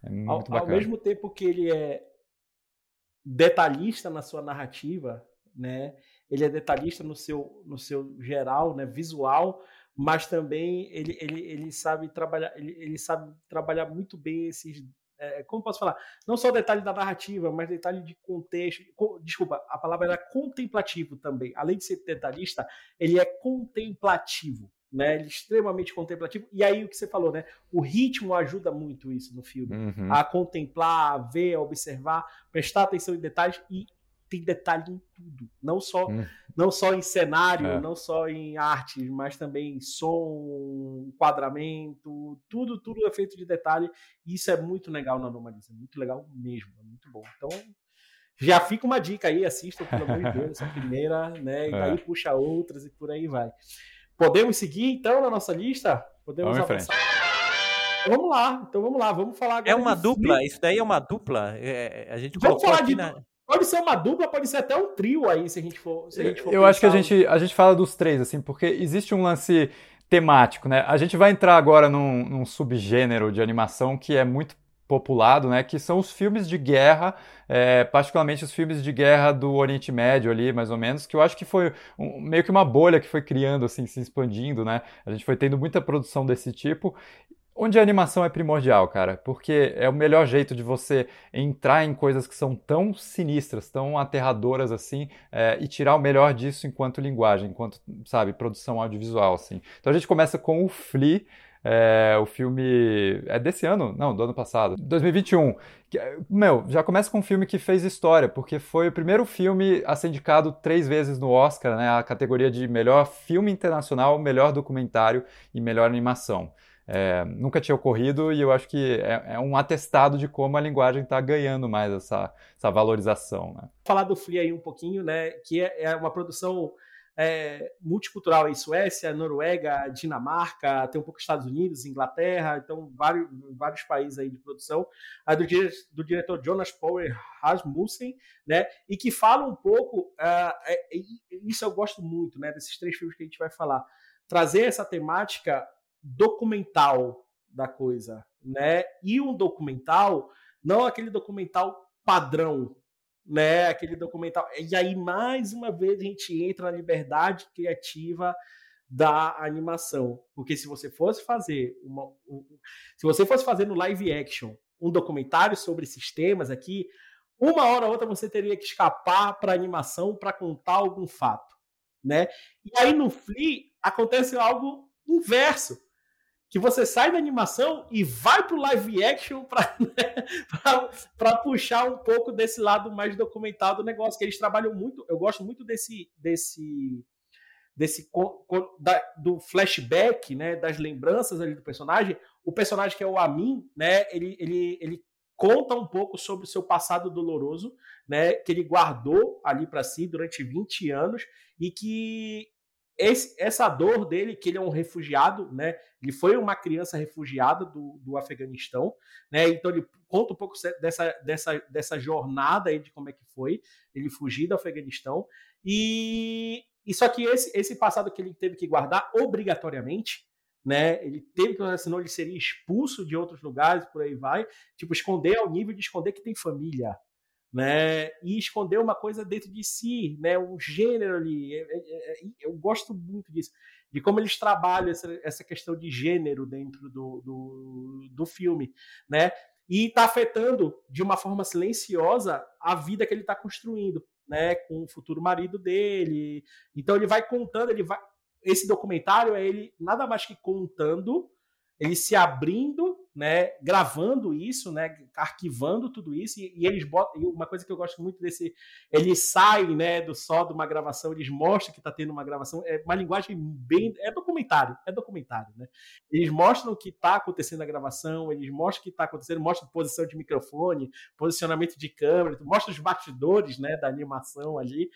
É muito ao, bacana. Ao mesmo tempo que ele é detalhista na sua narrativa, né? Ele é detalhista no seu, no seu geral, né? Visual, mas também ele, ele, ele sabe trabalhar, ele, ele sabe trabalhar muito bem esses é, como posso falar? Não só detalhe da narrativa, mas detalhe de contexto. Co, desculpa, a palavra era contemplativo também. Além de ser detalhista, ele é contemplativo. Né, ele é extremamente contemplativo. E aí o que você falou, né? O ritmo ajuda muito isso no filme. Uhum. A contemplar, a ver, a observar, prestar atenção em detalhes e tem detalhe em tudo. Não só, hum. não só em cenário, é. não só em arte, mas também em som, enquadramento, tudo, tudo é feito de detalhe. E isso é muito legal na Anomaliza. É muito legal mesmo. É muito bom. Então, já fica uma dica aí, assista, pelo amor de Deus, essa primeira, né? E daí é. puxa outras e por aí vai. Podemos seguir então na nossa lista? Podemos Vamos avançar. Vamos lá, então vamos lá, vamos falar agora. É uma dupla, isso daí é uma dupla. É, a gente vamos falar de, na... Pode ser uma dupla, pode ser até um trio aí, se a gente for. Se a gente for eu acho que a gente, a gente fala dos três, assim, porque existe um lance temático, né? A gente vai entrar agora num, num subgênero de animação que é muito populado, né? Que são os filmes de guerra, é, particularmente os filmes de guerra do Oriente Médio ali, mais ou menos, que eu acho que foi um, meio que uma bolha que foi criando, assim, se expandindo, né? A gente foi tendo muita produção desse tipo Onde a animação é primordial, cara, porque é o melhor jeito de você entrar em coisas que são tão sinistras, tão aterradoras assim, é, e tirar o melhor disso enquanto linguagem, enquanto, sabe, produção audiovisual, assim. Então a gente começa com o Flea, é, o filme é desse ano? Não, do ano passado, 2021. Que, meu, já começa com um filme que fez história, porque foi o primeiro filme a ser indicado três vezes no Oscar, né, a categoria de melhor filme internacional, melhor documentário e melhor animação. É, nunca tinha ocorrido e eu acho que é, é um atestado de como a linguagem está ganhando mais essa, essa valorização. Né? Falar do Flea aí um pouquinho, né? Que é, é uma produção é, multicultural aí, Suécia, Noruega, Dinamarca, tem um pouco Estados Unidos, Inglaterra, então vários, vários países aí de produção, do, do diretor Jonas Power Rasmussen, né, e que fala um pouco, uh, isso eu gosto muito, né, desses três filmes que a gente vai falar, trazer essa temática documental da coisa, né? E um documental, não aquele documental padrão, né? Aquele documental. E aí, mais uma vez, a gente entra na liberdade criativa da animação. Porque se você fosse fazer uma. Se você fosse fazer no live action um documentário sobre sistemas aqui, uma hora ou outra você teria que escapar para animação para contar algum fato, né? E aí no Flea acontece algo inverso, que você sai da animação e vai para o live action para né, puxar um pouco desse lado mais documental do negócio, que eles trabalham muito. Eu gosto muito desse desse desse da, do flashback, né, das lembranças ali do personagem. O personagem que é o Amin, né, ele, ele, ele conta um pouco sobre o seu passado doloroso, né, que ele guardou ali para si durante 20 anos e que esse, essa dor dele, que ele é um refugiado, né? Ele foi uma criança refugiada do, do Afeganistão, né? Então ele conta um pouco dessa, dessa, dessa jornada aí de como é que foi ele fugir do Afeganistão. E, e só que esse, esse passado que ele teve que guardar obrigatoriamente, né? Ele teve que, senão ele seria expulso de outros lugares, por aí vai. Tipo, esconder ao nível de esconder que tem família, né? E esconder uma coisa dentro de si, né? Um gênero ali. É, é, é, eu gosto muito disso, de como eles trabalham essa, essa questão de gênero dentro do, do, do filme, né? E está afetando de uma forma silenciosa a vida que ele está construindo, né? Com o futuro marido dele. Então ele vai contando, ele vai. Esse documentário é ele nada mais que contando, ele se abrindo né, gravando isso, né, arquivando tudo isso, e, e, eles botam, e uma coisa que eu gosto muito desse, eles saem, né, do só de uma gravação, eles mostram que está tendo uma gravação, é uma linguagem bem, é documentário, é documentário, né, eles mostram o que está acontecendo na gravação, eles mostram o que está acontecendo, mostram posição de microfone, posicionamento de câmera, mostram os bastidores, né, da animação ali,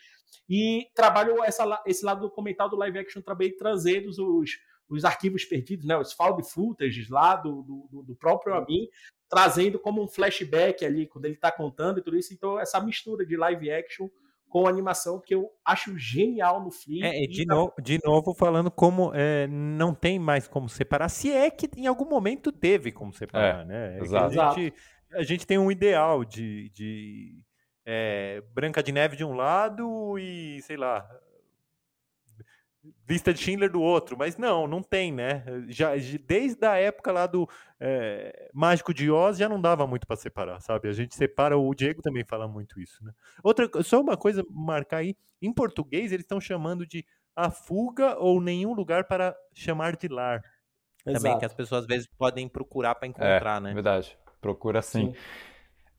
e trabalham essa, esse lado documental do live action também, trazendo os os arquivos perdidos, né, os found footage lá do, do, do próprio Amin, trazendo como um flashback ali, quando ele está contando e tudo isso. Então, essa mistura de live action com animação que eu acho genial no Flea. É, de, no, de novo falando como é, não tem mais como separar, se é que em algum momento teve como separar, é, né? É exato. A gente, a gente tem um ideal de, de é, Branca de Neve de um lado e, sei lá, lista de Schindler do outro, mas não, não tem, né? Já desde a época lá do é, Mágico de Oz já não dava muito para separar, sabe? A gente separa, o Diego também fala muito isso, né? Outra, só uma coisa marcar aí, em português eles estão chamando de a fuga ou nenhum lugar para chamar de lar. Exato. Também que as pessoas às vezes podem procurar para encontrar, é, né? Verdade. Procura sim. sim.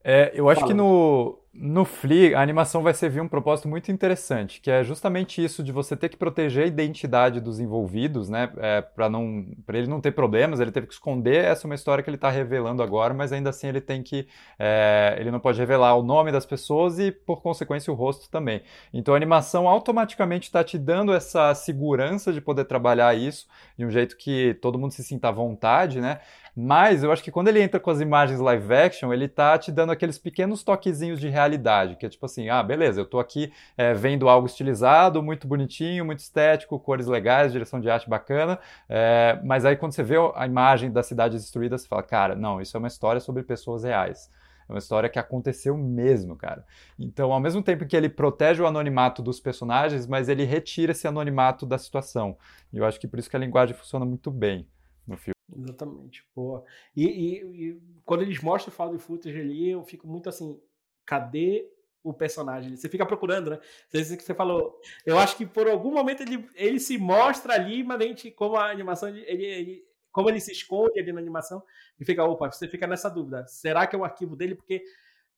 É, eu acho Fala. que no, no Flea, a animação vai servir um propósito muito interessante, que é justamente isso de você ter que proteger a identidade dos envolvidos, né? É, para não, para ele não ter problemas, ele teve que esconder. Essa é uma história que ele está revelando agora, mas ainda assim ele tem que, é, ele não pode revelar o nome das pessoas e, por consequência, o rosto também. Então a animação automaticamente está te dando essa segurança de poder trabalhar isso de um jeito que todo mundo se sinta à vontade, né? Mas eu acho que quando ele entra com as imagens live action, ele tá te dando aqueles pequenos toquezinhos de realidade, que é tipo assim, ah, beleza, eu tô aqui é, vendo algo estilizado, muito bonitinho, muito estético, cores legais, direção de arte bacana, é, mas aí quando você vê a imagem da cidade destruída, você fala, cara, não, isso é uma história sobre pessoas reais. É uma história que aconteceu mesmo, cara. Então, ao mesmo tempo que ele protege o anonimato dos personagens, mas ele retira esse anonimato da situação. E eu acho que por isso que a linguagem funciona muito bem no filme. Exatamente, boa. E, e, e, quando eles mostram o found footage ali, eu fico muito assim, cadê o personagem? Você fica procurando, né? Você, você falou. Eu acho que por algum momento ele, ele se mostra ali, mas a gente, como a animação, ele, ele, como ele se esconde ali na animação, e fica, opa, você fica nessa dúvida. Será que é o arquivo dele? Porque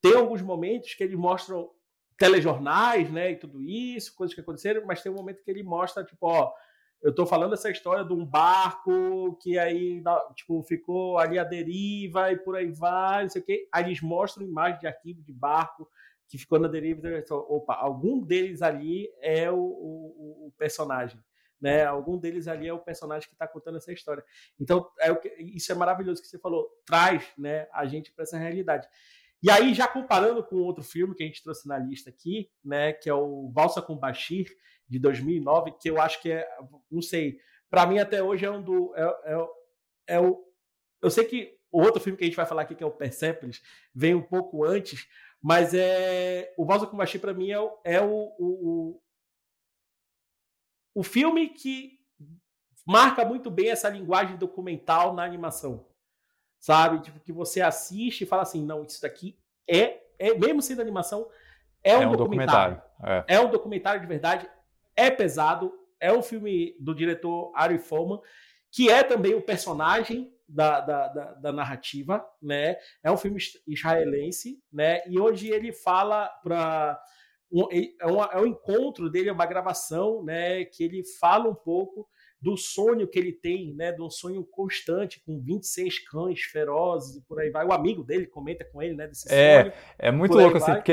tem alguns momentos que eles mostram telejornais, né, e tudo isso, coisas que aconteceram, mas tem um momento que ele mostra, tipo, ó, eu estou falando essa história de um barco que aí tipo, ficou ali a deriva e por aí vai, não sei o quê. Aí eles mostram imagem de arquivo de barco que ficou na deriva. Então, opa, algum deles ali é o, o, o personagem. Né? Algum deles ali é o personagem que está contando essa história. Então, é que, isso é maravilhoso que você falou. Traz né, a gente para essa realidade. E aí, já comparando com outro filme que a gente trouxe na lista aqui, né, que é o Valsa com Bashir, de 2009, que eu acho que é, não sei, para mim até hoje é um do. É, é, é, o, eu sei que o outro filme que a gente vai falar aqui, que é o Persepolis, vem um pouco antes, mas é o Valsa Kumbashi para mim é, o, é o, o, o filme que marca muito bem essa linguagem documental na animação. sabe? Tipo, que você assiste e fala assim, não, isso daqui é, é mesmo sendo animação, é um, é um documentário. documentário. É. é. um documentário de verdade, é pesado, é um filme do diretor Ari Folman, que é também o personagem da, da, da, da, narrativa, né? É um filme israelense, né? E onde ele fala para um, é, um, é um encontro dele, é uma gravação, né? Que ele fala um pouco do sonho que ele tem, né, de um sonho constante com 26 cães ferozes e por aí vai. O amigo dele comenta com ele, né, desse é, sonho. É muito louco assim, porque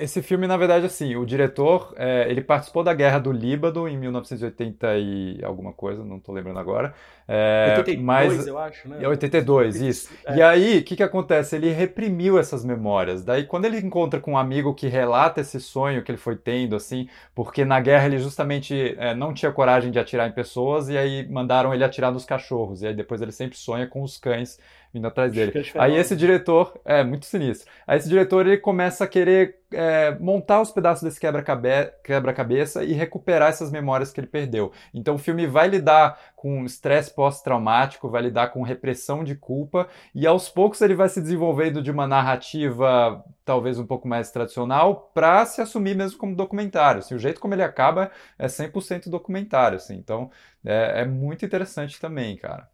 esse filme, na verdade, assim, o diretor, é, ele participou da Guerra do Líbano em 1980 e alguma coisa, não tô lembrando agora. É, 82, mas, eu acho, né? 82, isso. É. E aí, o que que acontece? Ele reprimiu essas memórias. Daí, quando ele encontra com um amigo que relata esse sonho que ele foi tendo, assim, porque na guerra ele justamente é, não tinha coragem de atirar em pessoas e aí mandaram ele atirar nos cachorros. E aí depois ele sempre sonha com os cães vindo atrás dele. Aí esse diretor, é muito sinistro. Aí esse diretor ele começa a querer é, montar os pedaços desse quebra-cabeça e recuperar essas memórias que ele perdeu. Então o filme vai lidar com estresse pós-traumático, vai lidar com repressão de culpa e aos poucos ele vai se desenvolvendo de uma narrativa talvez um pouco mais tradicional para se assumir mesmo como documentário. Assim, o jeito como ele acaba é 100% documentário. Assim, então é, é muito interessante também, cara.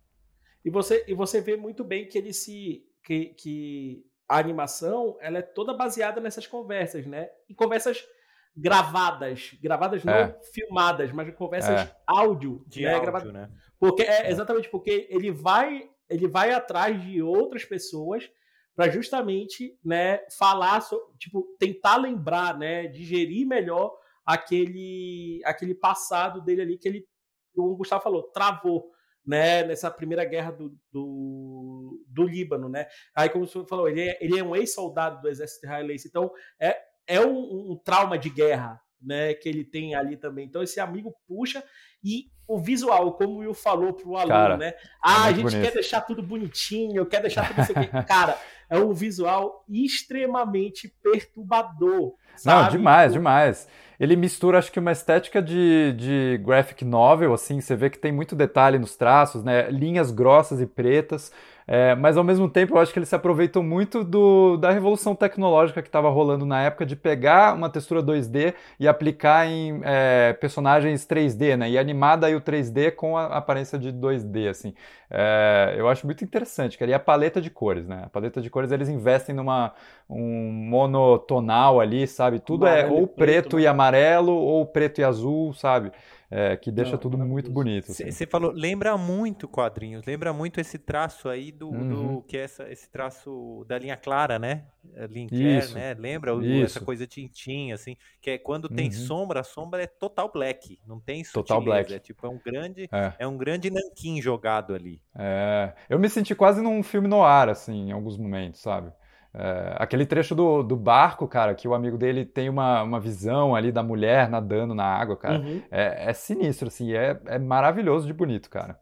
E você, e você vê muito bem que ele se. que, que a animação ela é toda baseada nessas conversas, né? E conversas gravadas, gravadas não é. filmadas, mas conversas é. áudio, de né? áudio, né? Porque é, é exatamente porque ele vai ele vai atrás de outras pessoas para justamente, né, falar, so, tipo, tentar lembrar, né, digerir melhor aquele aquele passado dele ali que ele, o Gustavo falou, travou né, nessa primeira guerra do, do, do Líbano, né? Aí, como você falou, ele é, ele é um ex-soldado do exército israelense, então é, é um, um, trauma de guerra, né, que ele tem ali também. Então esse amigo puxa e o visual, como o Will falou pro aluno, Cara, né? É ah, é a gente bonito. quer deixar tudo bonitinho, quer deixar tudo isso aqui. Cara, é um visual extremamente perturbador. Sabe? Não, demais, demais ele mistura, acho que, uma estética de, de graphic novel, assim, você vê que tem muito detalhe nos traços, né? Linhas grossas e pretas, é, mas ao mesmo tempo eu acho que ele se aproveitou muito do, da revolução tecnológica que estava rolando na época de pegar uma textura 2D e aplicar em é, personagens 3D, né? E animar daí o 3D com a aparência de 2D, assim. É, eu acho muito interessante, cara. E a paleta de cores, né? A paleta de cores eles investem numa um monotonal ali, sabe? Tudo é ou preto, preto e amarelo ou preto e azul, sabe? É, que deixa Não, tudo muito bonito. Você assim. falou, lembra muito quadrinhos, lembra muito esse traço aí do, uhum. do que é essa, esse traço da linha clara, né? Linha Claire, né? Lembra isso. essa coisa tintim, assim, que é quando tem uhum. sombra, a sombra é total black, não tem sutileza, total black. é tipo é um grande, é. é um grande nanquim jogado ali. É, eu me senti quase num filme no ar, assim, em alguns momentos, sabe? É, aquele trecho do, do barco, cara, que o amigo dele tem uma, uma visão ali da mulher nadando na água, cara. Uhum. É, é, sinistro, assim, é, é maravilhoso de bonito, cara.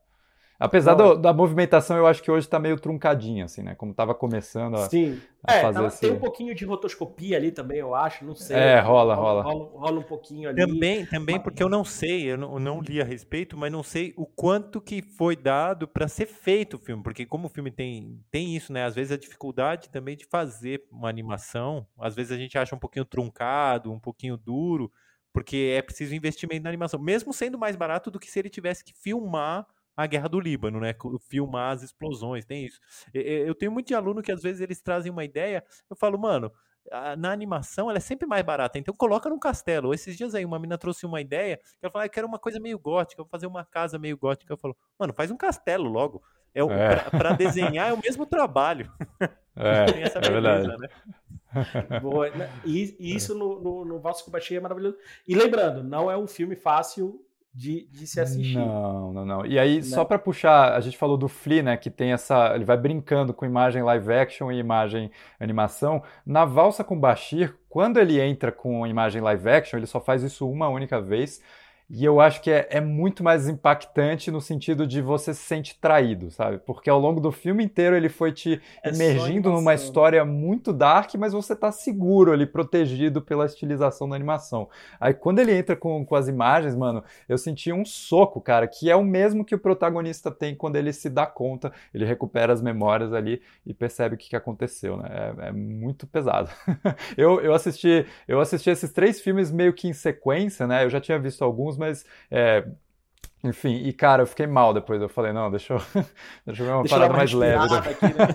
Apesar do, da movimentação, eu acho que hoje está meio truncadinha, assim, né? Como estava começando a, Sim. a é, fazer esse... Tem um pouquinho de rotoscopia ali também, eu acho, não sei. É, rola, rola. Rola, rola um pouquinho ali. Também, também mas... porque eu não sei, eu não, eu não, li a respeito, mas não sei o quanto que foi dado para ser feito o filme, porque como o filme tem, tem isso, né? Às vezes a dificuldade também de fazer uma animação, às vezes a gente acha um pouquinho truncado, um pouquinho duro, porque é preciso investimento na animação, mesmo sendo mais barato do que se ele tivesse que filmar a guerra do Líbano, né? Filmar as explosões, tem isso. Eu tenho muito de aluno que às vezes eles trazem uma ideia, eu falo, mano, na animação ela é sempre mais barata, então coloca num castelo. Esses dias aí uma mina trouxe uma ideia, que ela falou, ah, eu quero uma coisa meio gótica, vou fazer uma casa meio gótica. Eu falo, mano, faz um castelo logo. É, é. para desenhar é o mesmo trabalho. É, é verdade. Né? Boa. Né? E, e isso no, no, no Vasco Baixia é maravilhoso. E lembrando, não é um filme fácil de, de se assistir. Não, não, não. E aí, né? só para puxar, a gente falou do Flea, né, que tem essa, ele vai brincando com imagem live action e imagem animação. Na Valsa com Bashir, quando ele entra com imagem live action, ele só faz isso uma única vez. E eu acho que é, é, muito mais impactante no sentido de você se sente traído, sabe? Porque ao longo do filme inteiro ele foi te é emergindo numa história muito dark, mas você tá seguro ali, protegido pela estilização da animação. Aí quando ele entra com, com as imagens, mano, eu senti um soco, cara, que é o mesmo que o protagonista tem quando ele se dá conta, ele recupera as memórias ali e percebe o que, que aconteceu, né? É, é muito pesado. eu, eu, assisti, eu assisti esses três filmes meio que em sequência, né? Eu já tinha visto alguns, mas é, enfim, e cara, eu fiquei mal depois. Eu falei, não, deixa eu, deixa eu ver uma deixa parada mais leve. Aqui, né?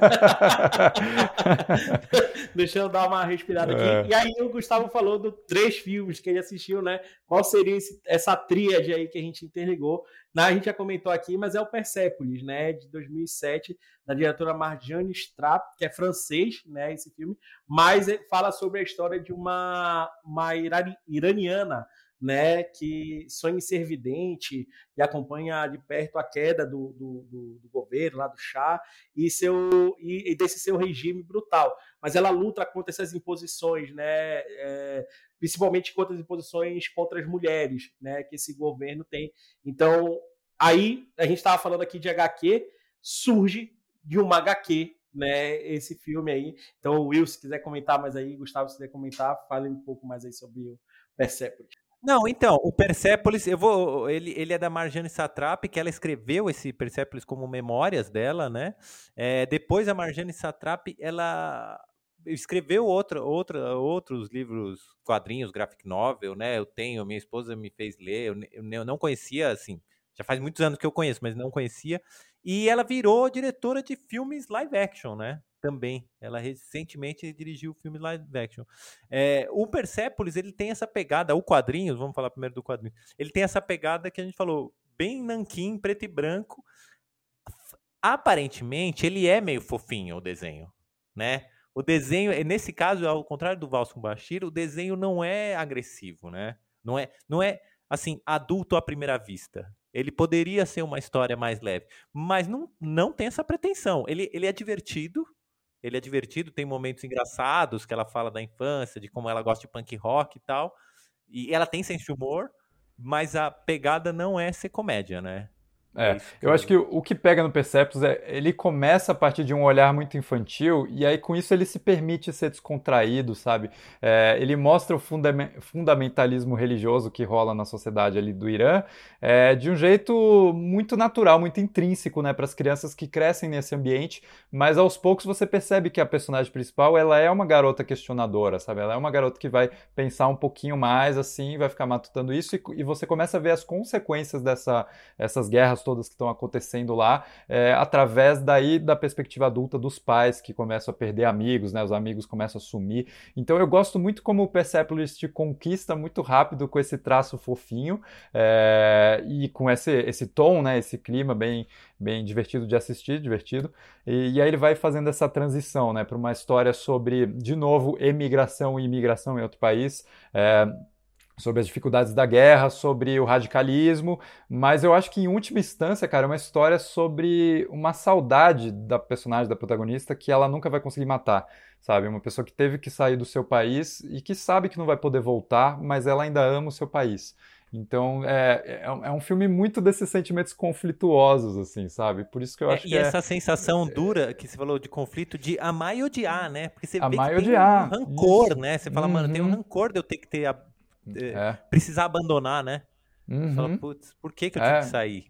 deixa eu dar uma respirada é. aqui. E aí o Gustavo falou do três filmes que ele assistiu, né? Qual seria esse, essa tríade aí que a gente interligou? Na, a gente já comentou aqui, mas é o Persepolis, né? De 2007, da diretora Marjane Strapp, que é francês, né? Esse filme. Mas fala sobre a história de uma, uma iraniana né, que sonha em ser vidente e acompanha de perto a queda do, do, do, do governo lá do chá e, seu, e, e, desse seu regime brutal. Mas ela luta contra essas imposições, né, é, principalmente contra as imposições contra as mulheres, né, que esse governo tem. Então, aí a gente estava falando aqui de HQ, surge de uma HQ né, esse filme aí. Então, Will, se quiser comentar mais aí, Gustavo, se quiser comentar, fale um pouco mais aí sobre o Persepolis. Não, então, o Persepolis, eu vou, ele, ele é da Marjane Satrap, que ela escreveu esse Persepolis como memórias dela, né? É, depois a Marjane Satrap, ela escreveu outra, outra, outros livros, quadrinhos, graphic novel, né? Eu tenho, minha esposa me fez ler, eu, eu não conhecia, assim, já faz muitos anos que eu conheço, mas não conhecia. E ela virou diretora de filmes live action, né? Também. Ela recentemente dirigiu o filme live action. É, o Persepolis, ele tem essa pegada, o quadrinho, vamos falar primeiro do quadrinho, ele tem essa pegada que a gente falou, bem nanquim, preto e branco. Aparentemente, ele é meio fofinho, o desenho, né? O desenho, nesse caso, ao contrário do Valso com Bashir, o desenho não é agressivo, né? Não é, não é assim, adulto à primeira vista. Ele poderia ser uma história mais leve, mas não, não tem essa pretensão. Ele, ele é divertido, ele é divertido, tem momentos engraçados que ela fala da infância, de como ela gosta de punk rock e tal. E ela tem senso de humor, mas a pegada não é ser comédia, né? É, é eu acho que o que pega no Persepolis é ele começa a partir de um olhar muito infantil e aí com isso ele se permite ser descontraído, sabe? É, ele mostra o fundamentalismo religioso que rola na sociedade ali do Irã é, de um jeito muito natural, muito intrínseco, né, para as crianças que crescem nesse ambiente, mas aos poucos você percebe que a personagem principal ela é uma garota questionadora, sabe? Ela é uma garota que vai pensar um pouquinho mais assim, vai ficar matutando isso e, e você começa a ver as consequências dessa, essas guerras todas que estão acontecendo lá, é, através daí da perspectiva adulta dos pais que começam a perder amigos, né? Os amigos começam a sumir. Então eu gosto muito como o Persepolis te conquista muito rápido com esse traço fofinho é, e com esse, esse tom, né? Esse clima bem, bem divertido de assistir, divertido. E, e aí ele vai fazendo essa transição, né? Para uma história sobre, de novo, emigração e imigração em outro país. É, sobre as dificuldades da guerra, sobre o radicalismo, mas eu acho que em última instância, cara, é uma história sobre uma saudade da personagem, da protagonista, que ela nunca vai conseguir matar, sabe? Uma pessoa que teve que sair do seu país e que sabe que não vai poder voltar, mas ela ainda ama o seu país. Então, é, é, é, um filme muito desses sentimentos conflituosos, assim, sabe? Por isso que eu é, acho é, que. E essa sensação dura que você falou de conflito, de amar e odiar, né? Porque você amar vê que tem um rancor, isso. né? Você fala, uhum. mano, tem um uhum. rancor de eu ter que ter a é. é. precisar abandonar, né? Uhum. Fala, putz, por que, que eu tive que sair?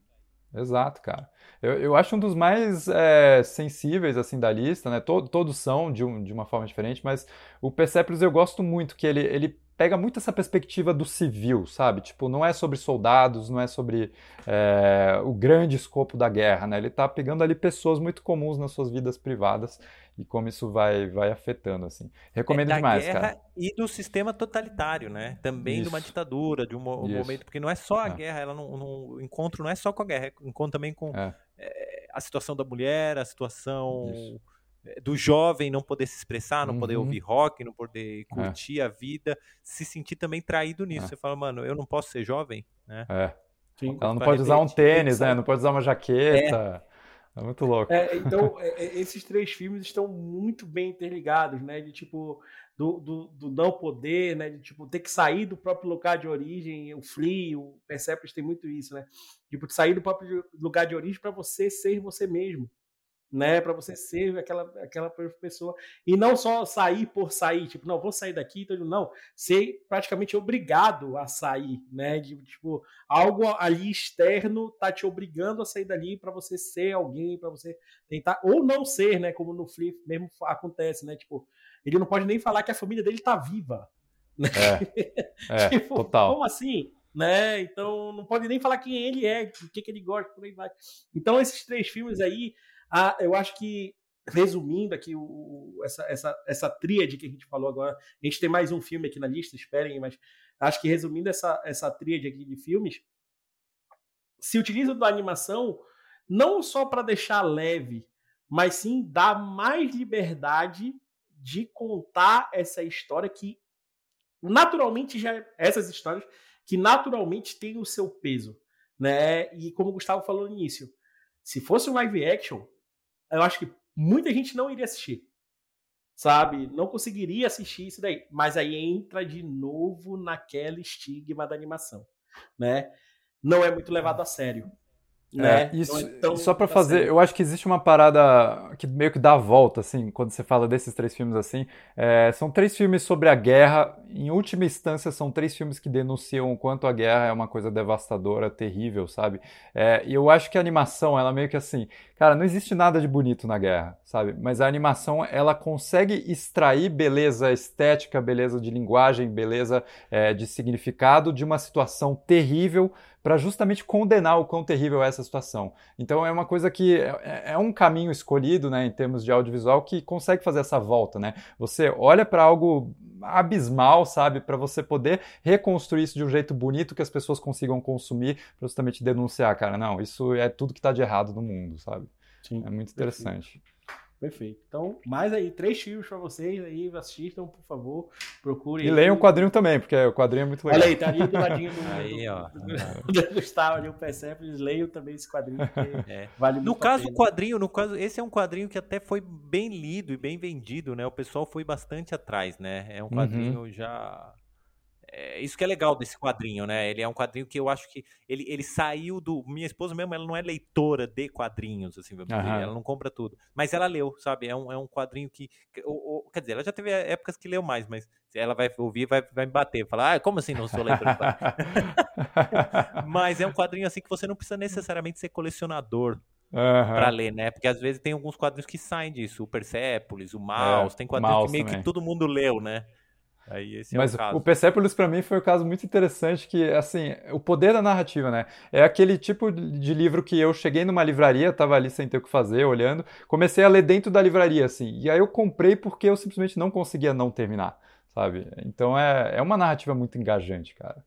Exato, cara. Eu, eu acho um dos mais é, sensíveis, assim, da lista, né? Todo, todos são de, um, de uma forma diferente, mas o Persepolis eu gosto muito, que ele, ele pega muito essa perspectiva do civil, sabe? Tipo, não é sobre soldados, não é sobre é, o grande escopo da guerra, né? Ele tá pegando ali pessoas muito comuns nas suas vidas privadas e como isso vai, vai afetando, assim. Recomendo é, demais, cara. E do sistema totalitário, né? Também isso. de uma ditadura, de um, um momento, porque não é só a é. guerra, ela não, não, o encontro não é só com a guerra, é encontro também com é. É, a situação da mulher, a situação isso. Do jovem não poder se expressar, não uhum. poder ouvir rock, não poder é. curtir a vida, se sentir também traído nisso. Você fala, mano, eu não posso ser jovem, né? É. Sim, ela não pode usar um tênis, né? Não pode usar uma jaqueta. É. É muito louco. É, então, é, é, esses três filmes estão muito bem interligados, né? De tipo, do, do, do, não poder, né? De tipo, ter que sair do próprio lugar de origem, o Flea, o Persepolis tem muito isso, né? Tipo, sair do próprio lugar de origem para você ser você mesmo né, para você ser aquela, aquela pessoa e não só sair por sair, tipo, não, vou sair daqui, então, não, ser praticamente obrigado a sair, né, de, tipo, algo ali externo tá te obrigando a sair dali para você ser alguém, para você tentar ou não ser, né, como no Flip mesmo acontece, né, tipo, ele não pode nem falar que a família dele tá viva. Né? É, é tipo, total. Como assim? Né? Então não pode nem falar quem ele é, o que, que ele gosta, por aí vai. Então esses três filmes aí ah, eu acho que, resumindo aqui o, essa, essa, essa tríade que a gente falou agora, a gente tem mais um filme aqui na lista, esperem, mas acho que resumindo essa, essa tríade aqui de filmes, se utiliza da animação não só para deixar leve, mas sim dar mais liberdade de contar essa história que naturalmente já essas histórias que naturalmente têm o seu peso, né? E como o Gustavo falou no início, se fosse um live action, eu acho que muita gente não iria assistir. Sabe? Não conseguiria assistir isso daí. Mas aí entra de novo naquela estigma da animação. Né? Não é muito levado a sério. Né? É, isso, é só para fazer, eu acho que existe uma parada que meio que dá a volta, assim, quando você fala desses três filmes assim. É, são três filmes sobre a guerra. Em última instância, são três filmes que denunciam o quanto a guerra é uma coisa devastadora, terrível, sabe? É, e eu acho que a animação, ela meio que assim, cara, não existe nada de bonito na guerra, sabe? Mas a animação, ela consegue extrair beleza estética, beleza de linguagem, beleza é, de significado de uma situação terrível para justamente condenar o quão terrível é essa situação. Então é uma coisa que é, é, é um caminho escolhido, né, em termos de audiovisual, que consegue fazer essa volta, né? Você olha para algo abismal, sabe, para você poder reconstruir isso de um jeito bonito que as pessoas consigam consumir, para justamente denunciar, cara, não, isso é tudo que está de errado no mundo, sabe? Sim, é muito interessante. Perfeito. Perfeito. Então, mais aí, três filmes para vocês aí, assistam, por favor, procurem. E leiam o quadrinho também, porque o quadrinho é muito legal. Olha aí, tá ali do ladinho do, aí, ó. do, Gustavo ali, o Persepolis, leiam também esse quadrinho, é. vale No caso, o quadrinho, no caso, esse é um quadrinho que até foi bem lido e bem vendido, né? O pessoal foi bastante atrás, né? É um uhum. quadrinho uhum. já é, isso que é legal desse quadrinho, né? Ele é um quadrinho que eu acho que ele, ele saiu do. Minha esposa mesmo, ela não é leitora de quadrinhos, assim, uhum. ela não compra tudo. Mas ela leu, sabe? É um, é um quadrinho que. Ou, ou, quer dizer, ela já teve épocas que leu mais, mas ela vai ouvir vai, vai me bater, falar, ah, como assim não sou leitora? mas é um quadrinho assim que você não precisa necessariamente ser colecionador Uhum. para ler, né? Porque às vezes tem alguns quadrinhos que saem disso, o Persepolis, o Maus, é, tem quadrinhos que meio também. que todo mundo leu, né? Aí esse Mas é o caso. o Persepolis para mim foi um caso muito interessante que, assim, o poder da narrativa, né? É aquele tipo de livro que eu cheguei numa livraria, tava ali sem ter o que fazer, olhando, comecei a ler dentro da livraria, assim, e aí eu comprei porque eu simplesmente não conseguia não terminar, sabe? Então é, é uma narrativa muito engajante, cara.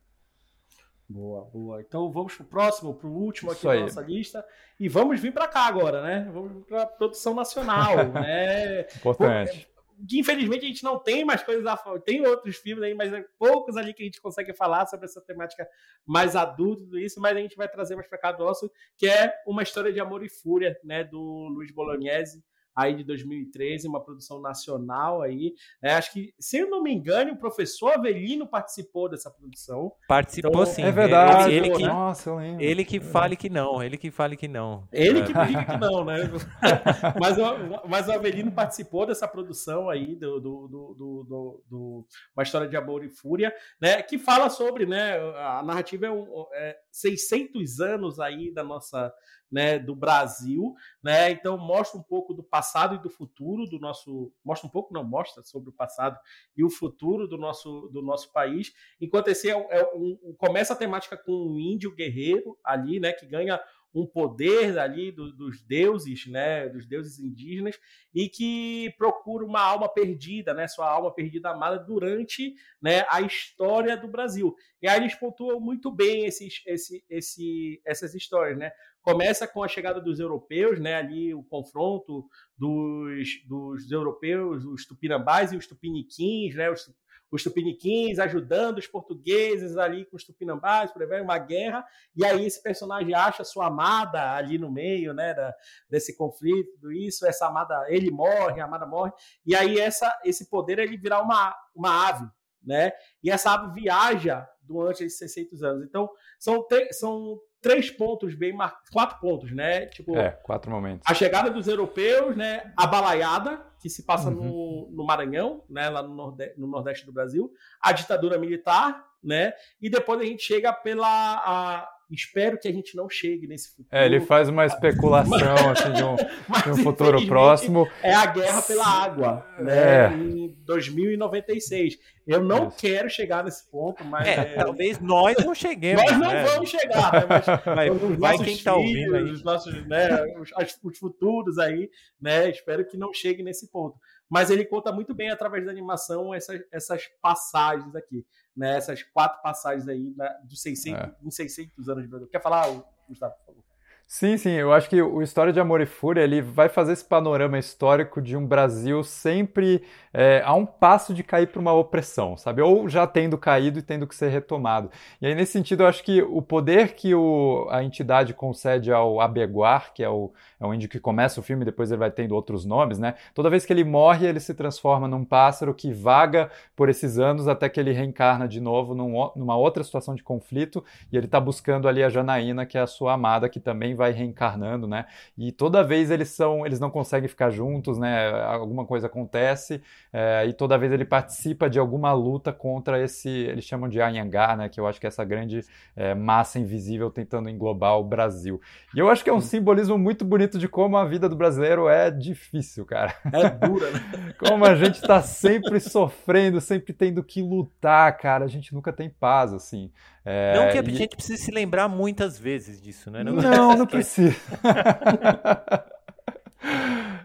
Boa, boa. Então vamos pro próximo, pro último aqui da nossa lista. E vamos vir para cá agora, né? Vamos para produção nacional, né? Importante que infelizmente a gente não tem mais coisas a falar. Tem outros filmes aí, mas é poucos ali que a gente consegue falar sobre essa temática mais adulta, isso, mas a gente vai trazer mais para cá nosso, que é uma história de amor e fúria, né, do Luiz Bolognese aí de 2013, uma produção nacional aí. É, acho que, se eu não me engano, o professor Avelino participou dessa produção. Participou então, sim. É verdade. Ele, ele que, Nossa, eu lembro. Ele que fale que não, ele que fale que não. Ele que diga que não, né? mas, o, mas o Avelino participou dessa produção aí, do, do, do, do, do Uma História de Amor e Fúria, né? Que fala sobre, né? A narrativa é, um, é 600 anos aí da nossa né, do Brasil, né? Então mostra um pouco do passado e do futuro do nosso, mostra um pouco, não mostra sobre o passado e o futuro do nosso do nosso país. Enquanto esse é, é um, começa a temática com um índio guerreiro ali, né, que ganha um poder ali do, dos deuses, né, dos deuses indígenas, e que procura uma alma perdida, né, sua alma perdida amada durante né, a história do Brasil. E aí eles pontuam muito bem esses, esse, esse, essas histórias, né? Começa com a chegada dos europeus, né? Ali o confronto dos, dos europeus, os tupinambás e os tupiniquins, né? Os, os tupiniquins ajudando os portugueses ali com os tupinambás, por exemplo, uma guerra, e aí esse personagem acha sua amada ali no meio, né, da, desse conflito, tudo isso, essa amada, ele morre, a amada morre, e aí essa, esse poder ele virar uma, uma ave, né, e essa ave viaja durante esses 600 anos. Então, são, são três pontos bem marcados, quatro pontos, né? Tipo, é, quatro momentos. A chegada dos europeus, né? A balaiada, que se passa uhum. no, no Maranhão, né? Lá no, norde no Nordeste do Brasil. A ditadura militar, né? E depois a gente chega pela... A, espero que a gente não chegue nesse futuro. É, ele faz uma especulação assim, de um, de um futuro próximo. É a guerra pela água, né? É. Em 2096. Eu não Isso. quero chegar nesse ponto, mas. É, é... Talvez nós não cheguemos. Nós não né? vamos chegar, né? Mas, vai, vai quem está ouvindo aí. Os nossos, né, os, os futuros aí, né? Espero que não chegue nesse ponto. Mas ele conta muito bem através da animação essas, essas passagens aqui, né? Essas quatro passagens aí né, dos 600, é. em 600 anos de Brasil. Quer falar, Gustavo, por favor? Sim, sim, eu acho que o História de Amor e Fúria ele vai fazer esse panorama histórico de um Brasil sempre é, a um passo de cair para uma opressão, sabe? Ou já tendo caído e tendo que ser retomado. E aí, nesse sentido, eu acho que o poder que o, a entidade concede ao Abeguar, que é o, é o índio que começa o filme, depois ele vai tendo outros nomes, né? Toda vez que ele morre, ele se transforma num pássaro que vaga por esses anos até que ele reencarna de novo num, numa outra situação de conflito e ele está buscando ali a Janaína, que é a sua amada, que também vai reencarnando, né? E toda vez eles são, eles não conseguem ficar juntos, né? Alguma coisa acontece é, e toda vez ele participa de alguma luta contra esse, eles chamam de Anhangá, né? Que eu acho que é essa grande é, massa invisível tentando englobar o Brasil. E eu acho que é um simbolismo muito bonito de como a vida do brasileiro é difícil, cara. É dura, né? como a gente está sempre sofrendo, sempre tendo que lutar, cara. A gente nunca tem paz, assim. É, não que a e... gente precise se lembrar muitas vezes disso, né? Não, não, não precisa.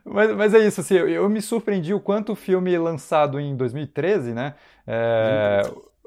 mas, mas é isso, assim, eu, eu, me surpreendi o quanto o filme lançado em 2013, né? É,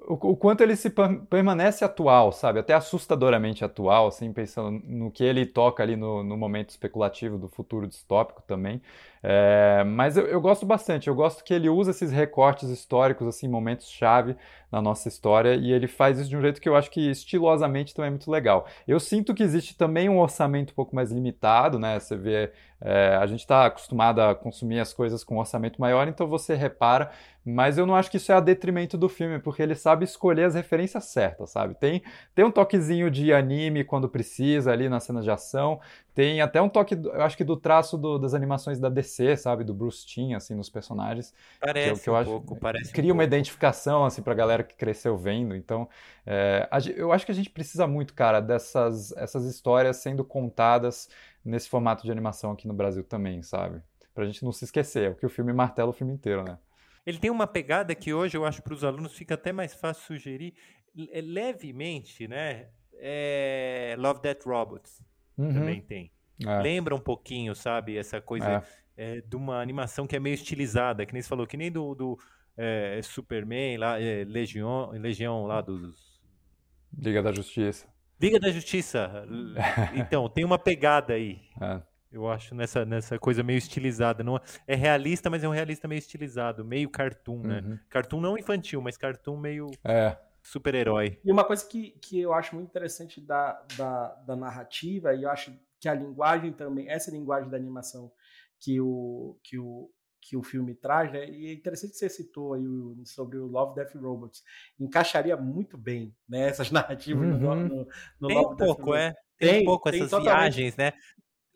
o, quanto ele se permanece atual, sabe? Até assustadoramente atual, assim, pensando no que ele toca ali no, no momento especulativo do futuro distópico também. É, mas eu, eu, gosto bastante, eu gosto que ele usa esses recortes históricos, assim, momentos-chave na nossa história, e ele faz isso de um jeito que eu acho que estilosamente também é muito legal. Eu sinto que existe também um orçamento um pouco mais limitado, né? Você vê, é, a gente está acostumado a consumir as coisas com um orçamento maior, então você repara, mas eu não acho que isso é a detrimento do filme, porque ele sabe escolher as referências certas, sabe? Tem, tem um toquezinho de anime quando precisa ali nas cenas de ação, tem até um toque, eu acho que do traço do, das animações da DC, sabe? Do Bruce Timm, assim, nos personagens. Parece que, que eu um acho, pouco, parece Cria um uma pouco. identificação, assim, pra galera que cresceu vendo. Então, é, eu acho que a gente precisa muito, cara, dessas essas histórias sendo contadas nesse formato de animação aqui no Brasil também, sabe? Pra gente não se esquecer, é o que o filme martela o filme inteiro, né? Ele tem uma pegada que hoje eu acho para os alunos fica até mais fácil sugerir levemente, né? É Love Death Robots uhum. também tem. É. Lembra um pouquinho, sabe? Essa coisa é. É, de uma animação que é meio estilizada, que nem você falou, que nem do, do é, Superman, lá, é, Legião, Legião lá dos. Liga da Justiça. Liga da Justiça. Então, tem uma pegada aí. É. Eu acho nessa, nessa coisa meio estilizada. Não, é realista, mas é um realista meio estilizado, meio cartoon, né? Uhum. Cartoon não infantil, mas cartoon meio. É super-herói. E uma coisa que, que eu acho muito interessante da, da, da, narrativa, e eu acho que a linguagem também, essa linguagem da animação que o, que o, que o filme traz, né? E é interessante que você citou aí sobre o Love, Death Robots. Encaixaria muito bem né, essas narrativas uhum. no, no, no Tem Love, um pouco, é. Tem, tem um pouco tem essas totalmente. viagens, né?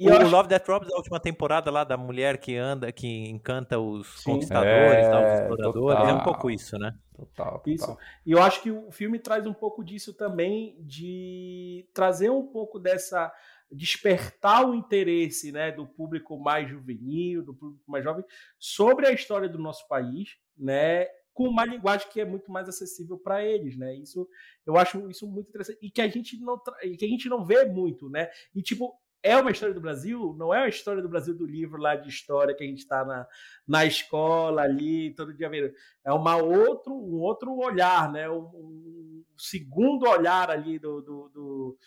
E o acho... Love Death Robots, a última temporada lá da mulher que anda, que encanta os Sim. conquistadores, é, os exploradores, total. é um pouco isso, né? Total, total. Isso. E eu acho que o filme traz um pouco disso também, de trazer um pouco dessa despertar o interesse né, do público mais juvenil, do público mais jovem, sobre a história do nosso país, né, com uma linguagem que é muito mais acessível para eles, né? Isso eu acho isso muito interessante e que a gente não que a gente não vê muito, né? E tipo é uma história do Brasil, não é uma história do Brasil do livro lá de história que a gente está na, na escola ali, todo dia vendo. É uma outro, um outro olhar, né? Um, um segundo olhar ali do, do, do,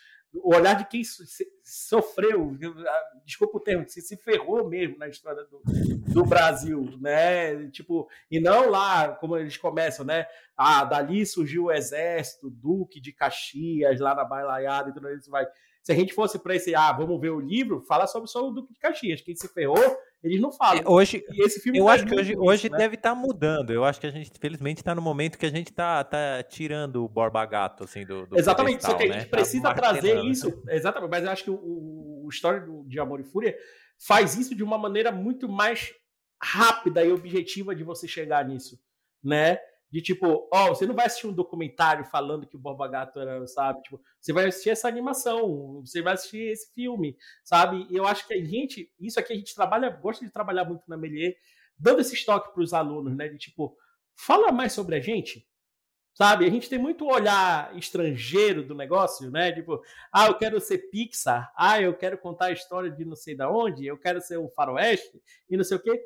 olhar de quem sofreu, desculpa o termo, se, se ferrou mesmo na história do, do Brasil, né? Tipo, e não lá, como eles começam, né? Ah, dali surgiu o exército, Duque de Caxias, lá na Bailaiada e tudo isso vai. Se a gente fosse para esse, ah, vamos ver o livro, fala sobre só o Duque de Caxias. Quem se ferrou, eles não falam. É, hoje, eu acho que hoje, isso, hoje né? deve estar tá mudando. Eu acho que a gente, felizmente, está no momento que a gente está tá tirando o Borba Gato, assim, do, do Exatamente, só que a gente né? precisa tá trazer isso. Exatamente, mas eu acho que o, o História de Amor e Fúria faz isso de uma maneira muito mais rápida e objetiva de você chegar nisso, né? De tipo, ó, oh, você não vai assistir um documentário falando que o Boba Gato era, sabe? Tipo, você vai assistir essa animação, você vai assistir esse filme, sabe? E eu acho que a gente, isso aqui a gente trabalha, gosta de trabalhar muito na Melier, dando esse estoque para os alunos, né? De tipo, fala mais sobre a gente, sabe? A gente tem muito olhar estrangeiro do negócio, né? Tipo, ah, eu quero ser Pixar, ah, eu quero contar a história de não sei da onde, eu quero ser o Faroeste e não sei o quê.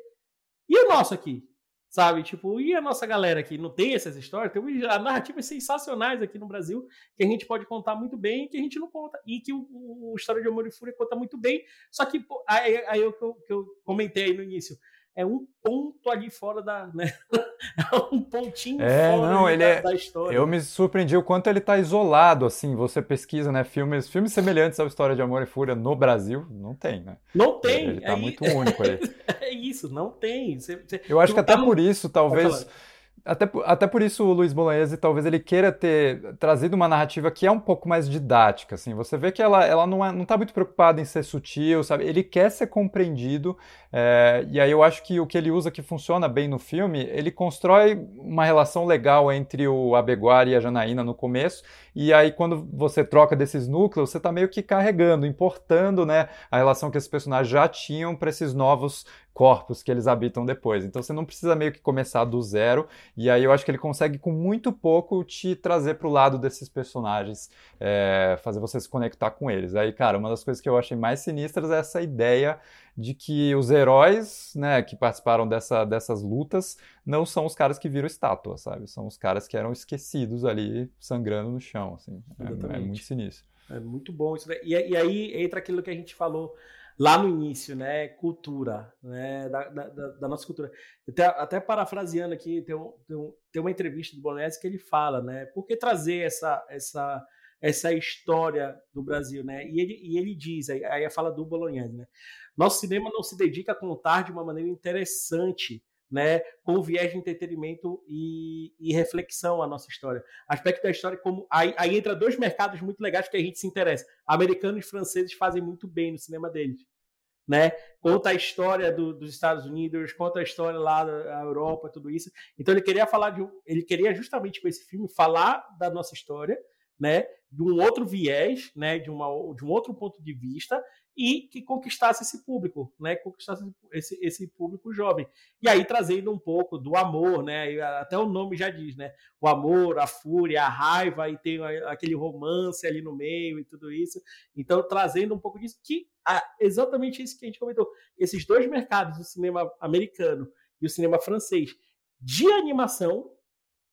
E o nosso aqui? Sabe? Tipo, e a nossa galera aqui não tem essas histórias? Tem narrativas sensacionais aqui no Brasil que a gente pode contar muito bem e que a gente não conta. E que o, o História de Amor e Fúria conta muito bem. Só que, aí, aí eu, que, eu, que eu comentei aí no início, é um ponto ali fora da. Né? é um pontinho é, fora não, ele da, é... da, história. Eu me surpreendi o quanto ele está isolado, assim. Você pesquisa, né? Filmes, filmes semelhantes à história de Amor e Fúria no Brasil, não tem, né? Não tem. Ele está é, muito único aí. é isso, não tem. Você, você... Eu acho que até tá... por isso, talvez até, até por isso o Luiz Bolognese talvez ele queira ter trazido uma narrativa que é um pouco mais didática, assim. Você vê que ela, ela não, é, não tá muito preocupada em ser sutil, sabe? Ele quer ser compreendido, é, e aí eu acho que o que ele usa que funciona bem no filme, ele constrói uma relação legal entre o Abeguar e a Janaína no começo, e aí quando você troca desses núcleos, você está meio que carregando, importando, né, a relação que esses personagens já tinham para esses novos corpos que eles habitam depois. Então você não precisa meio que começar do zero, e aí eu acho que ele consegue com muito pouco te trazer para o lado desses personagens, é, fazer você se conectar com eles. Aí, cara, uma das coisas que eu achei mais sinistras é essa ideia de que os heróis, né, que participaram dessa, dessas lutas não são os caras que viram estátua, sabe? São os caras que eram esquecidos ali, sangrando no chão, assim. É, é, muito sinistro. É muito bom isso. E, e aí entra aquilo que a gente falou lá no início, né? Cultura, né? Da, da, da nossa cultura. Até, até, parafraseando aqui, tem, um, tem, um, tem uma entrevista do Bonesi que ele fala, né? Por que trazer essa, essa, essa história do Brasil, né? E ele, e ele diz, aí, aí fala do Bolognese, né? Nosso cinema não se dedica a contar de uma maneira interessante né, com viés de entretenimento e, e, reflexão a nossa história. Aspecto da história como aí, aí, entra dois mercados muito legais que a gente se interessa. Americanos e franceses fazem muito bem no cinema deles, né? Conta a história do, dos Estados Unidos, conta a história lá da Europa, tudo isso. Então ele queria falar de, ele queria justamente com esse filme falar da nossa história, né? De um outro viés, né? De uma de um outro ponto de vista e que conquistasse esse público, né? Conquistasse esse, esse público jovem. E aí trazendo um pouco do amor, né? Até o nome já diz, né? O amor, a fúria, a raiva e tem aquele romance ali no meio e tudo isso. Então trazendo um pouco disso que ah, exatamente isso que a gente comentou. Esses dois mercados, o cinema americano e o cinema francês, de animação,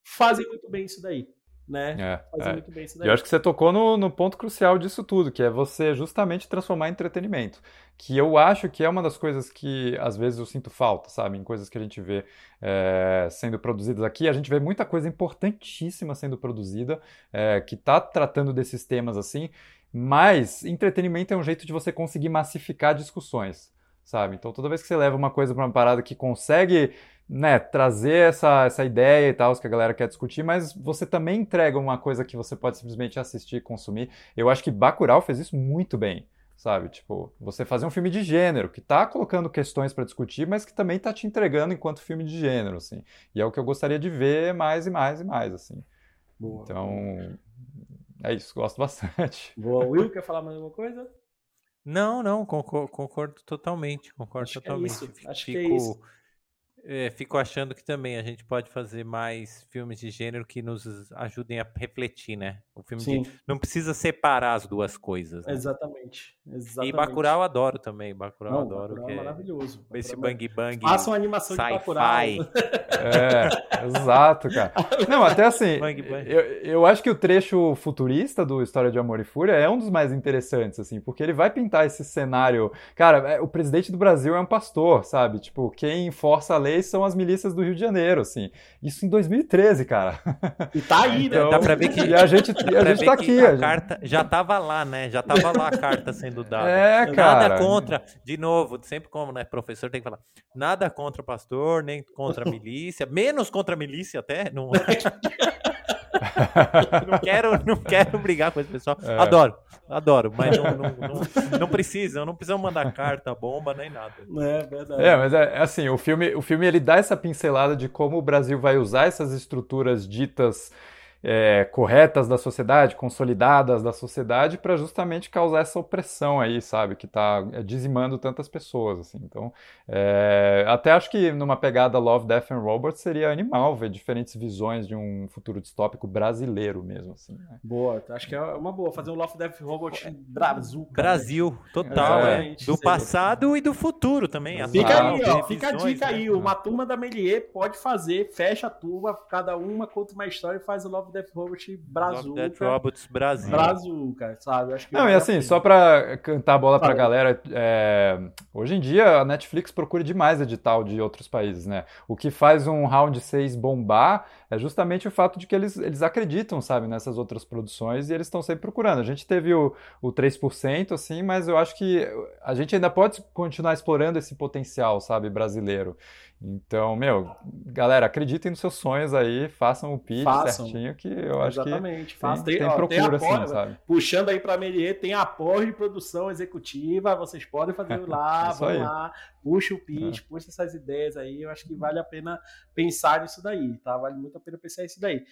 fazem muito bem isso daí né? É, Fazer é. muito bem isso daí. Eu acho que você tocou no, no, ponto crucial disso tudo, que é você justamente transformar em entretenimento. Que eu acho que é uma das coisas que às vezes eu sinto falta, sabe? Em coisas que a gente vê é, sendo produzidas aqui. A gente vê muita coisa importantíssima sendo produzida, é, que está tratando desses temas assim, mas entretenimento é um jeito de você conseguir massificar discussões, sabe? Então toda vez que você leva uma coisa para uma parada que consegue né, trazer essa, essa ideia e tal, que a galera quer discutir, mas você também entrega uma coisa que você pode simplesmente assistir e consumir. Eu acho que Bacurau fez isso muito bem, sabe? Tipo, você fazer um filme de gênero, que tá colocando questões para discutir, mas que também tá te entregando enquanto filme de gênero, assim. E é o que eu gostaria de ver mais e mais e mais, assim. Boa. Então, é isso, gosto bastante. Boa. Will, quer falar mais alguma coisa? Não, não, concordo, concordo totalmente, concordo Acho totalmente. Que é isso. Acho Fico... que é isso é, fico achando que também a gente pode fazer mais filmes de gênero que nos ajudem a refletir, né? O filme Sim. De, não precisa separar as duas coisas. Né? Exatamente, exatamente. E Bacurau eu adoro também. Bacurau eu adoro. Bacurau é, é maravilhoso. Esse é Bang Bang. Faça uma animação de Bacurau. É, exato, cara. Não, até assim, bang, bang. Eu, eu acho que o trecho futurista do História de Amor e Fúria é um dos mais interessantes, assim, porque ele vai pintar esse cenário. Cara, é, o presidente do Brasil é um pastor, sabe? Tipo, quem força a lei são as milícias do Rio de Janeiro, assim. Isso em 2013, cara. E tá aí, então, né? Dá pra ver que. E a gente, a gente tá aqui. A, a carta já tava lá, né? Já tava lá a carta sendo dada. É, cara. Nada contra. De novo, sempre como, né? Professor tem que falar. Nada contra o pastor, nem contra a milícia, menos contra a milícia até. Não... não, quero, não quero brigar com esse pessoal. É. Adoro, adoro, mas não, não, não, não precisa, não precisa mandar carta, bomba, nem nada. É verdade. É, mas é, é, assim, o filme, o filme ele dá essa pincelada de como o Brasil vai usar essas estruturas ditas é, corretas da sociedade, consolidadas da sociedade, para justamente causar essa opressão aí, sabe, que está é, dizimando tantas pessoas, assim. Então, é, até acho que numa pegada Love, Death and Robots seria animal ver diferentes visões de um futuro distópico brasileiro mesmo, assim. Né? Boa, acho que é uma boa fazer um Love, Death and Robots Brasil. Brasil, total, é. Do passado e do futuro também. Fica aí, ó, fica a dica aí, né? uma turma da Melier pode fazer, fecha a turma, cada uma conta uma história e faz o Love, Love Death Robot Brasil. Death Robots Brasil. Brasil, cara, sabe? Acho que Não, e assim, só pra cantar a bola pra galera, é, hoje em dia a Netflix procura demais edital de outros países, né? O que faz um Round 6 bombar é justamente o fato de que eles, eles acreditam, sabe, nessas outras produções e eles estão sempre procurando. A gente teve o, o 3%, assim, mas eu acho que a gente ainda pode continuar explorando esse potencial, sabe, brasileiro. Então, meu, galera, acreditem nos seus sonhos aí, façam o pitch façam. certinho, que eu acho Exatamente. que Façam. tem, tem, ó, procura, tem assim, sabe? Puxando aí para a Melier, tem apoio de produção executiva, vocês podem fazer lá, é vão aí. lá, puxa o pitch, é. puxa essas ideias aí, eu acho que vale a pena pensar nisso daí, tá? Vale muito a pena pensar nisso daí.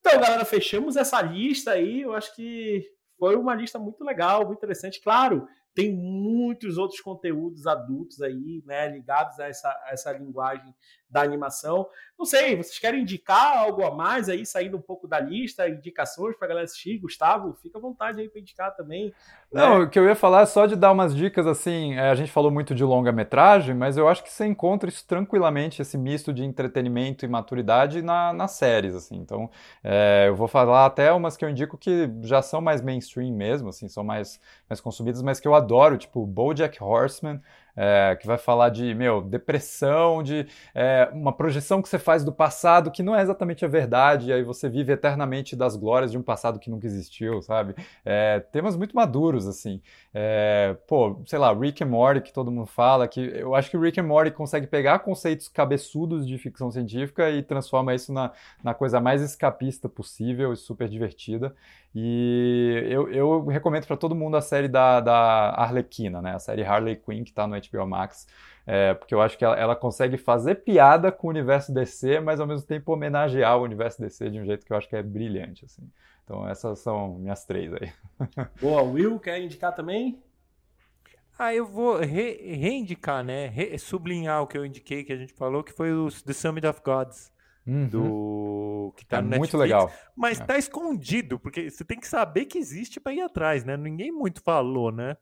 Então, galera, fechamos essa lista aí, eu acho que foi uma lista muito legal, muito interessante. Claro, tem muitos outros conteúdos adultos aí, né, ligados a essa, a essa linguagem da animação. Não sei, vocês querem indicar algo a mais aí, saindo um pouco da lista, indicações para galera assistir? Gustavo, fica à vontade aí para indicar também. Né? Não, o que eu ia falar é só de dar umas dicas assim. É, a gente falou muito de longa-metragem, mas eu acho que você encontra isso tranquilamente, esse misto de entretenimento e maturidade na, nas séries, assim. Então, é, eu vou falar até umas que eu indico que já são mais mainstream mesmo, assim, são mais, mais consumidas, mas que eu adoro, tipo BoJack Horseman é, que vai falar de, meu, depressão, de é, uma projeção que você faz do passado que não é exatamente a verdade, e aí você vive eternamente das glórias de um passado que nunca existiu, sabe? É, temas muito maduros, assim. É, pô, sei lá, Rick and Morty, que todo mundo fala, que eu acho que Rick and Morty consegue pegar conceitos cabeçudos de ficção científica e transforma isso na, na coisa mais escapista possível e super divertida. E eu, eu recomendo para todo mundo a série da, da Arlequina, né? A série Harley Quinn, que está no HBO Max. É, porque eu acho que ela, ela, consegue fazer piada com o universo DC, mas ao mesmo tempo homenagear o universo DC de um jeito que eu acho que é brilhante, assim. Então essas são minhas três aí. Boa, Will, quer indicar também? Ah, eu vou re reindicar, né? Re sublinhar o que eu indiquei, que a gente falou, que foi o The Summit of Gods. Uhum. Do que tá é no Netflix, muito legal. Mas é. tá escondido, porque você tem que saber que existe para ir atrás, né? Ninguém muito falou, né?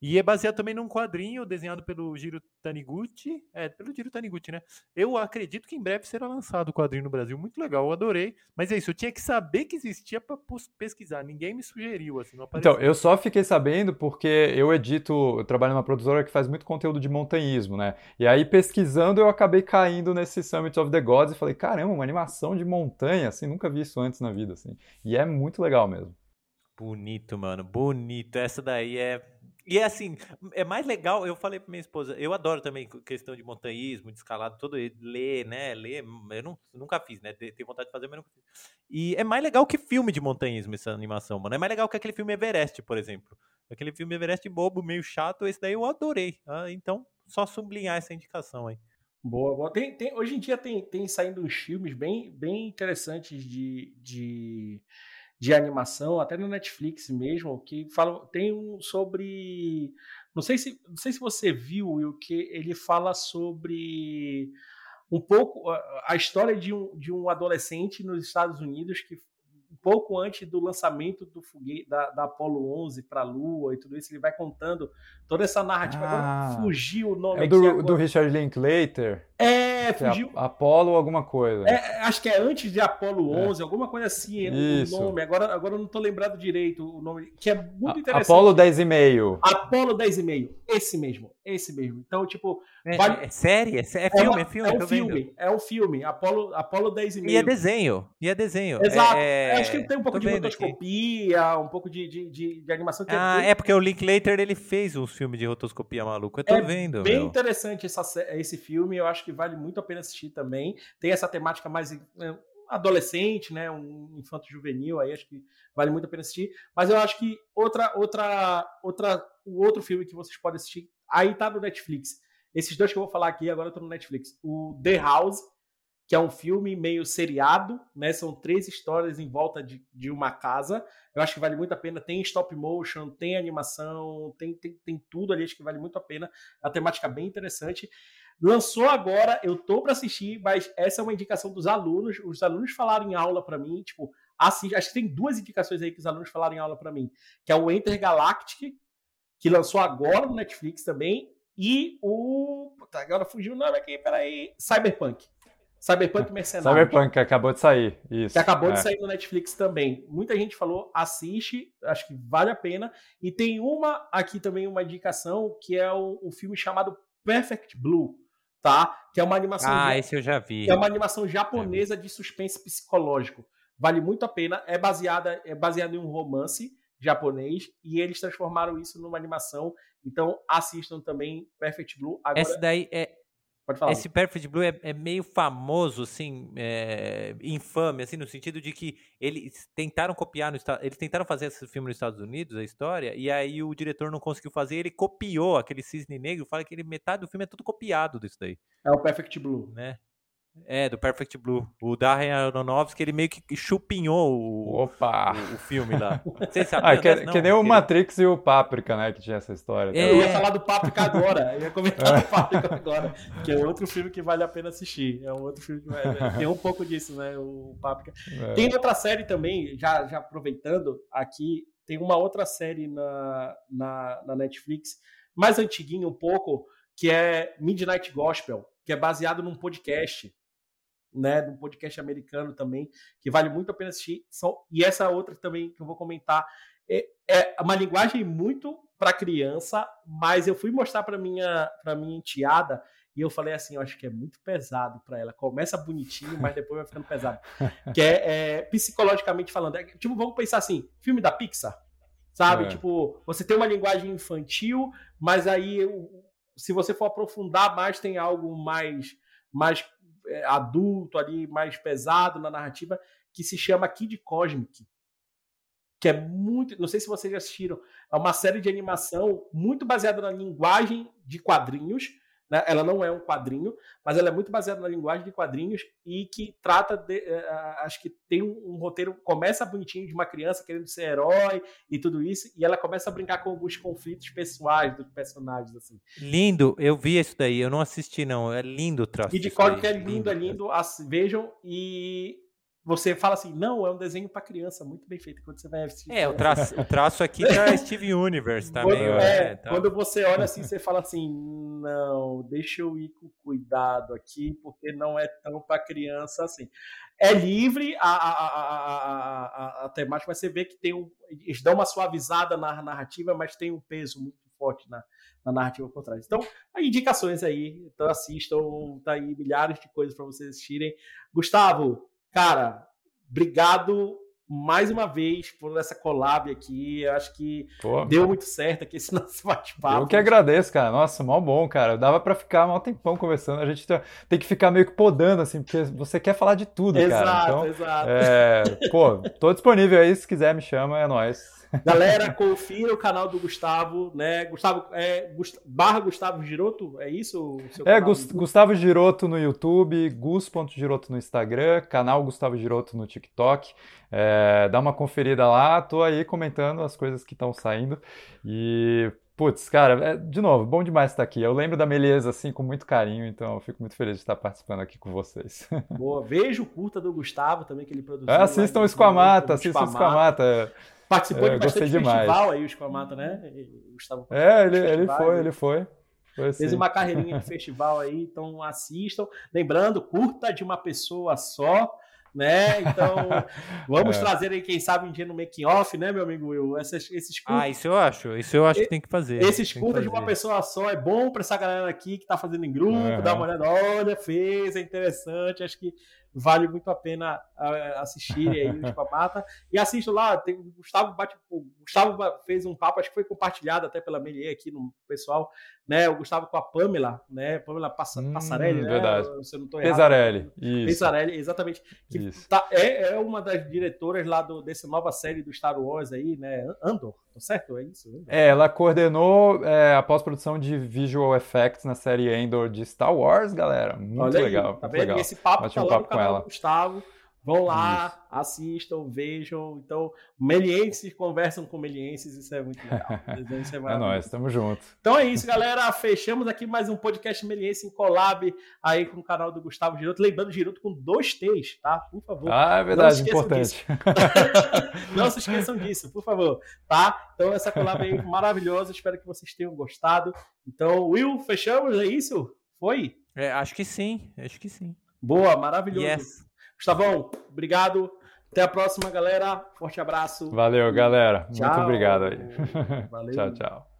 E é baseado também num quadrinho desenhado pelo Giro Taniguchi. É, pelo Giro Taniguchi, né? Eu acredito que em breve será lançado o quadrinho no Brasil. Muito legal, eu adorei. Mas é isso, eu tinha que saber que existia para pesquisar. Ninguém me sugeriu, assim, Então, eu só fiquei sabendo porque eu edito, eu trabalho numa produtora que faz muito conteúdo de montanhismo, né? E aí, pesquisando, eu acabei caindo nesse Summit of the Gods e falei, caramba, uma animação de montanha, assim, nunca vi isso antes na vida, assim. E é muito legal mesmo. Bonito, mano, bonito. Essa daí é e é assim, é mais legal, eu falei pra minha esposa, eu adoro também questão de montanhismo, de escalada, todo ler, né? Ler, eu não, nunca fiz, né? Tenho vontade de fazer, mas nunca fiz. E é mais legal que filme de montanhismo essa animação, mano. É mais legal que aquele filme Everest, por exemplo. Aquele filme Everest bobo, meio chato, esse daí eu adorei. Ah, então, só sublinhar essa indicação aí. Boa, boa. Tem, tem, hoje em dia tem, tem saindo uns filmes bem, bem interessantes de, de de animação, até no Netflix mesmo, que fala, tem um sobre. Não sei se, não sei se você viu, o que ele fala sobre um pouco a história de um, de um adolescente nos Estados Unidos que um pouco antes do lançamento do foguete da, da Apollo 11 para a Lua e tudo isso, ele vai contando toda essa narrativa. Ah, agora fugiu o nome. É do, agora... do Richard Linklater. É, fugiu. É Apollo alguma coisa. É, acho que é antes de Apollo 11, é. alguma coisa assim, Isso. o nome. Agora, agora eu não estou lembrado direito o nome, que é muito interessante. Apollo 10,5. Apollo 10,5. Esse mesmo, esse mesmo. Então, tipo, é, vale... é série? É, é filme? É, filme? É um filme. É um filme. Apolo, Apolo 10 e meio. E é desenho. E é desenho. Exato. É... Acho que tem um pouco de rotoscopia, aqui. um pouco de, de, de, de animação. Que ah, é, é porque o Linklater ele fez uns filmes de rotoscopia maluco. Eu tô é vendo. bem meu. interessante essa, esse filme. Eu acho que vale muito a pena assistir também. Tem essa temática mais né, adolescente, né, um infanto juvenil, aí acho que vale muito a pena assistir. Mas eu acho que outra, outra, outra, o outro filme que vocês podem assistir, aí tá no Netflix, esses dois que eu vou falar aqui agora estão no Netflix. O The House, que é um filme meio seriado, né? São três histórias em volta de, de uma casa. Eu acho que vale muito a pena. Tem stop motion, tem animação, tem, tem, tem tudo ali, acho que vale muito a pena. A temática é bem interessante. Lançou agora, eu tô para assistir, mas essa é uma indicação dos alunos. Os alunos falaram em aula para mim, tipo, assim, acho que tem duas indicações aí que os alunos falaram em aula para mim, que é o Intergalactic, que lançou agora no Netflix também, e o. Puta, agora fugiu o nome aqui, peraí. Cyberpunk. Cyberpunk Mercenário. Cyberpunk, que acabou de sair. Isso. Que acabou é. de sair no Netflix também. Muita gente falou, assiste, acho que vale a pena. E tem uma aqui também, uma indicação, que é o, o filme chamado Perfect Blue, tá? Que é uma animação. Ah, esse eu já vi. Que é uma animação japonesa de suspense psicológico. Vale muito a pena. É baseada, é baseada em um romance japonês e eles transformaram isso numa animação. Então assistam também Perfect Blue. Agora... Esse daí é Pode falar. Esse Perfect Blue é, é meio famoso, assim, é, infame, assim, no sentido de que eles tentaram copiar no eles tentaram fazer esse filme nos Estados Unidos, a história, e aí o diretor não conseguiu fazer, ele copiou aquele cisne negro, fala que ele, metade do filme é tudo copiado disso daí. É o Perfect Blue, né? É, do Perfect Blue. O Darren Aronofsky, ele meio que chupinhou o, Opa. o, o filme lá. Vocês sabiam? Ah, que, não, que nem o Matrix e o Páprica, né? Que tinha essa história. É. Eu ia falar do Páprica agora. Eu ia comentar do Páprica agora. Que é outro filme que vale a pena assistir. É um outro filme que vale, tem um pouco disso, né? O Páprica. É. Tem outra série também, já, já aproveitando aqui, tem uma outra série na, na, na Netflix, mais antiguinha um pouco, que é Midnight Gospel, que é baseado num podcast né, de um podcast americano também, que vale muito a pena assistir. E essa outra também que eu vou comentar é, é uma linguagem muito para criança, mas eu fui mostrar para minha para minha enteada e eu falei assim, eu acho que é muito pesado para ela. Começa bonitinho, mas depois vai ficando pesado. Que é, é psicologicamente falando, é, tipo, vamos pensar assim, filme da Pixar, sabe? É. Tipo, você tem uma linguagem infantil, mas aí se você for aprofundar mais tem algo mais mais adulto ali, mais pesado na narrativa, que se chama Kid Cosmic. Que é muito. Não sei se vocês já assistiram. É uma série de animação muito baseada na linguagem de quadrinhos, né? Ela não é um quadrinho, mas ela é muito baseada na linguagem de quadrinhos e que trata de. Uh, acho que tem um, um, roteiro. Começa bonitinho de uma criança querendo ser herói e tudo isso, e ela começa a brincar com alguns conflitos pessoais dos personagens. assim. Lindo, eu vi isso daí, eu não assisti, não. É lindo o traço. E de código é lindo, é lindo. Vejam e você fala assim, não, é um desenho para criança, muito bem feito. Quando você vai assistir. É, o traço, o traço aqui tá Steve Universe também. Quando, é, é tá. quando você olha assim, você fala assim, não, deixa eu ir com cuidado aqui, porque não é tão para criança assim. É livre a, a, a, a, temática, mas você vê que tem um, eles dão uma suavizada na narrativa, mas tem um peso muito forte na, na narrativa por trás. Então, indicações aí, então assistam, tá aí milhares de coisas para vocês assistirem. Gustavo, Cara, obrigado mais uma vez por essa collab aqui. Eu acho que Pô, deu muito certo aqui esse nosso bate-papo. Eu que agradeço, cara. Nossa, mal bom, cara. Dava para ficar mal tempão conversando. A gente tem que ficar meio que podando, assim, porque você quer falar de tudo, exato, cara. Então, exato. É, pô, tô disponível aí. Se quiser, me chama, é nóis. Galera, confira o canal do Gustavo, né? Gustavo, é, Gust barra Gustavo Giroto, é isso? é, Gustavo Giroto no YouTube, gus.giroto no Instagram, canal Gustavo Giroto no TikTok. É, dá uma conferida lá, tô aí comentando as coisas que estão saindo. E Putz, cara, é, de novo, bom demais estar aqui. Eu lembro da Meleza, assim, com muito carinho, então eu fico muito feliz de estar participando aqui com vocês. Boa, vejo o curta do Gustavo também, que ele produziu. É, assistam o Esquamata, assistam o Esquamata. Participou é, de bastante demais. festival aí, o Esquamata, né? Gustavo é, ele, ele foi, ele foi. foi Fez uma carreirinha de festival aí, então assistam. Lembrando, curta de uma pessoa só né? Então, vamos é. trazer aí, quem sabe, um dia no making off, né, meu amigo Will? Esses, esses curtas... Ah, isso eu acho. Isso eu acho que tem que fazer. Esses curtas de uma pessoa só é bom para essa galera aqui que tá fazendo em grupo, uhum. dar uma olhada, olha, fez, é interessante, acho que vale muito a pena assistir aí o Escapamata. E assisto lá, tem, o Gustavo bate, o Gustavo fez um papo, acho que foi compartilhado até pela Melier aqui no pessoal, né? O Gustavo com a Pamela, né? Pamela Passa, hum, Passarelli, né? Verdade. Se eu não tô errado. Pesarelli, isso. Pesarelli, exatamente. Que isso. Tá, é, é uma das diretoras lá do, dessa nova série do Star Wars aí, né? Andor, tá certo? É isso? Andor. É, ela coordenou é, a pós-produção de visual effects na série Endor de Star Wars, galera. Muito Olha legal. Aí, tá vendo? Legal. Esse papo tá lá no canal do Gustavo. Vão lá, isso. assistam, vejam. Então, melienses conversam com melienses, isso é muito legal. Isso é, é nóis, tamo junto. Então é isso, galera. Fechamos aqui mais um podcast Meliense em collab aí com o canal do Gustavo Giroto. Lembrando, Giroto com dois T's, tá? Por favor. Ah, é verdade, não importante. não se esqueçam disso, por favor, tá? Então essa collab aí maravilhosa, espero que vocês tenham gostado. Então, Will, fechamos, é isso? Foi? É, acho que sim, acho que sim. Boa, maravilhoso. Yes. Gustavão, obrigado. Até a próxima, galera. Forte abraço. Valeu, galera. Tchau. Muito obrigado aí. Valeu. tchau, tchau.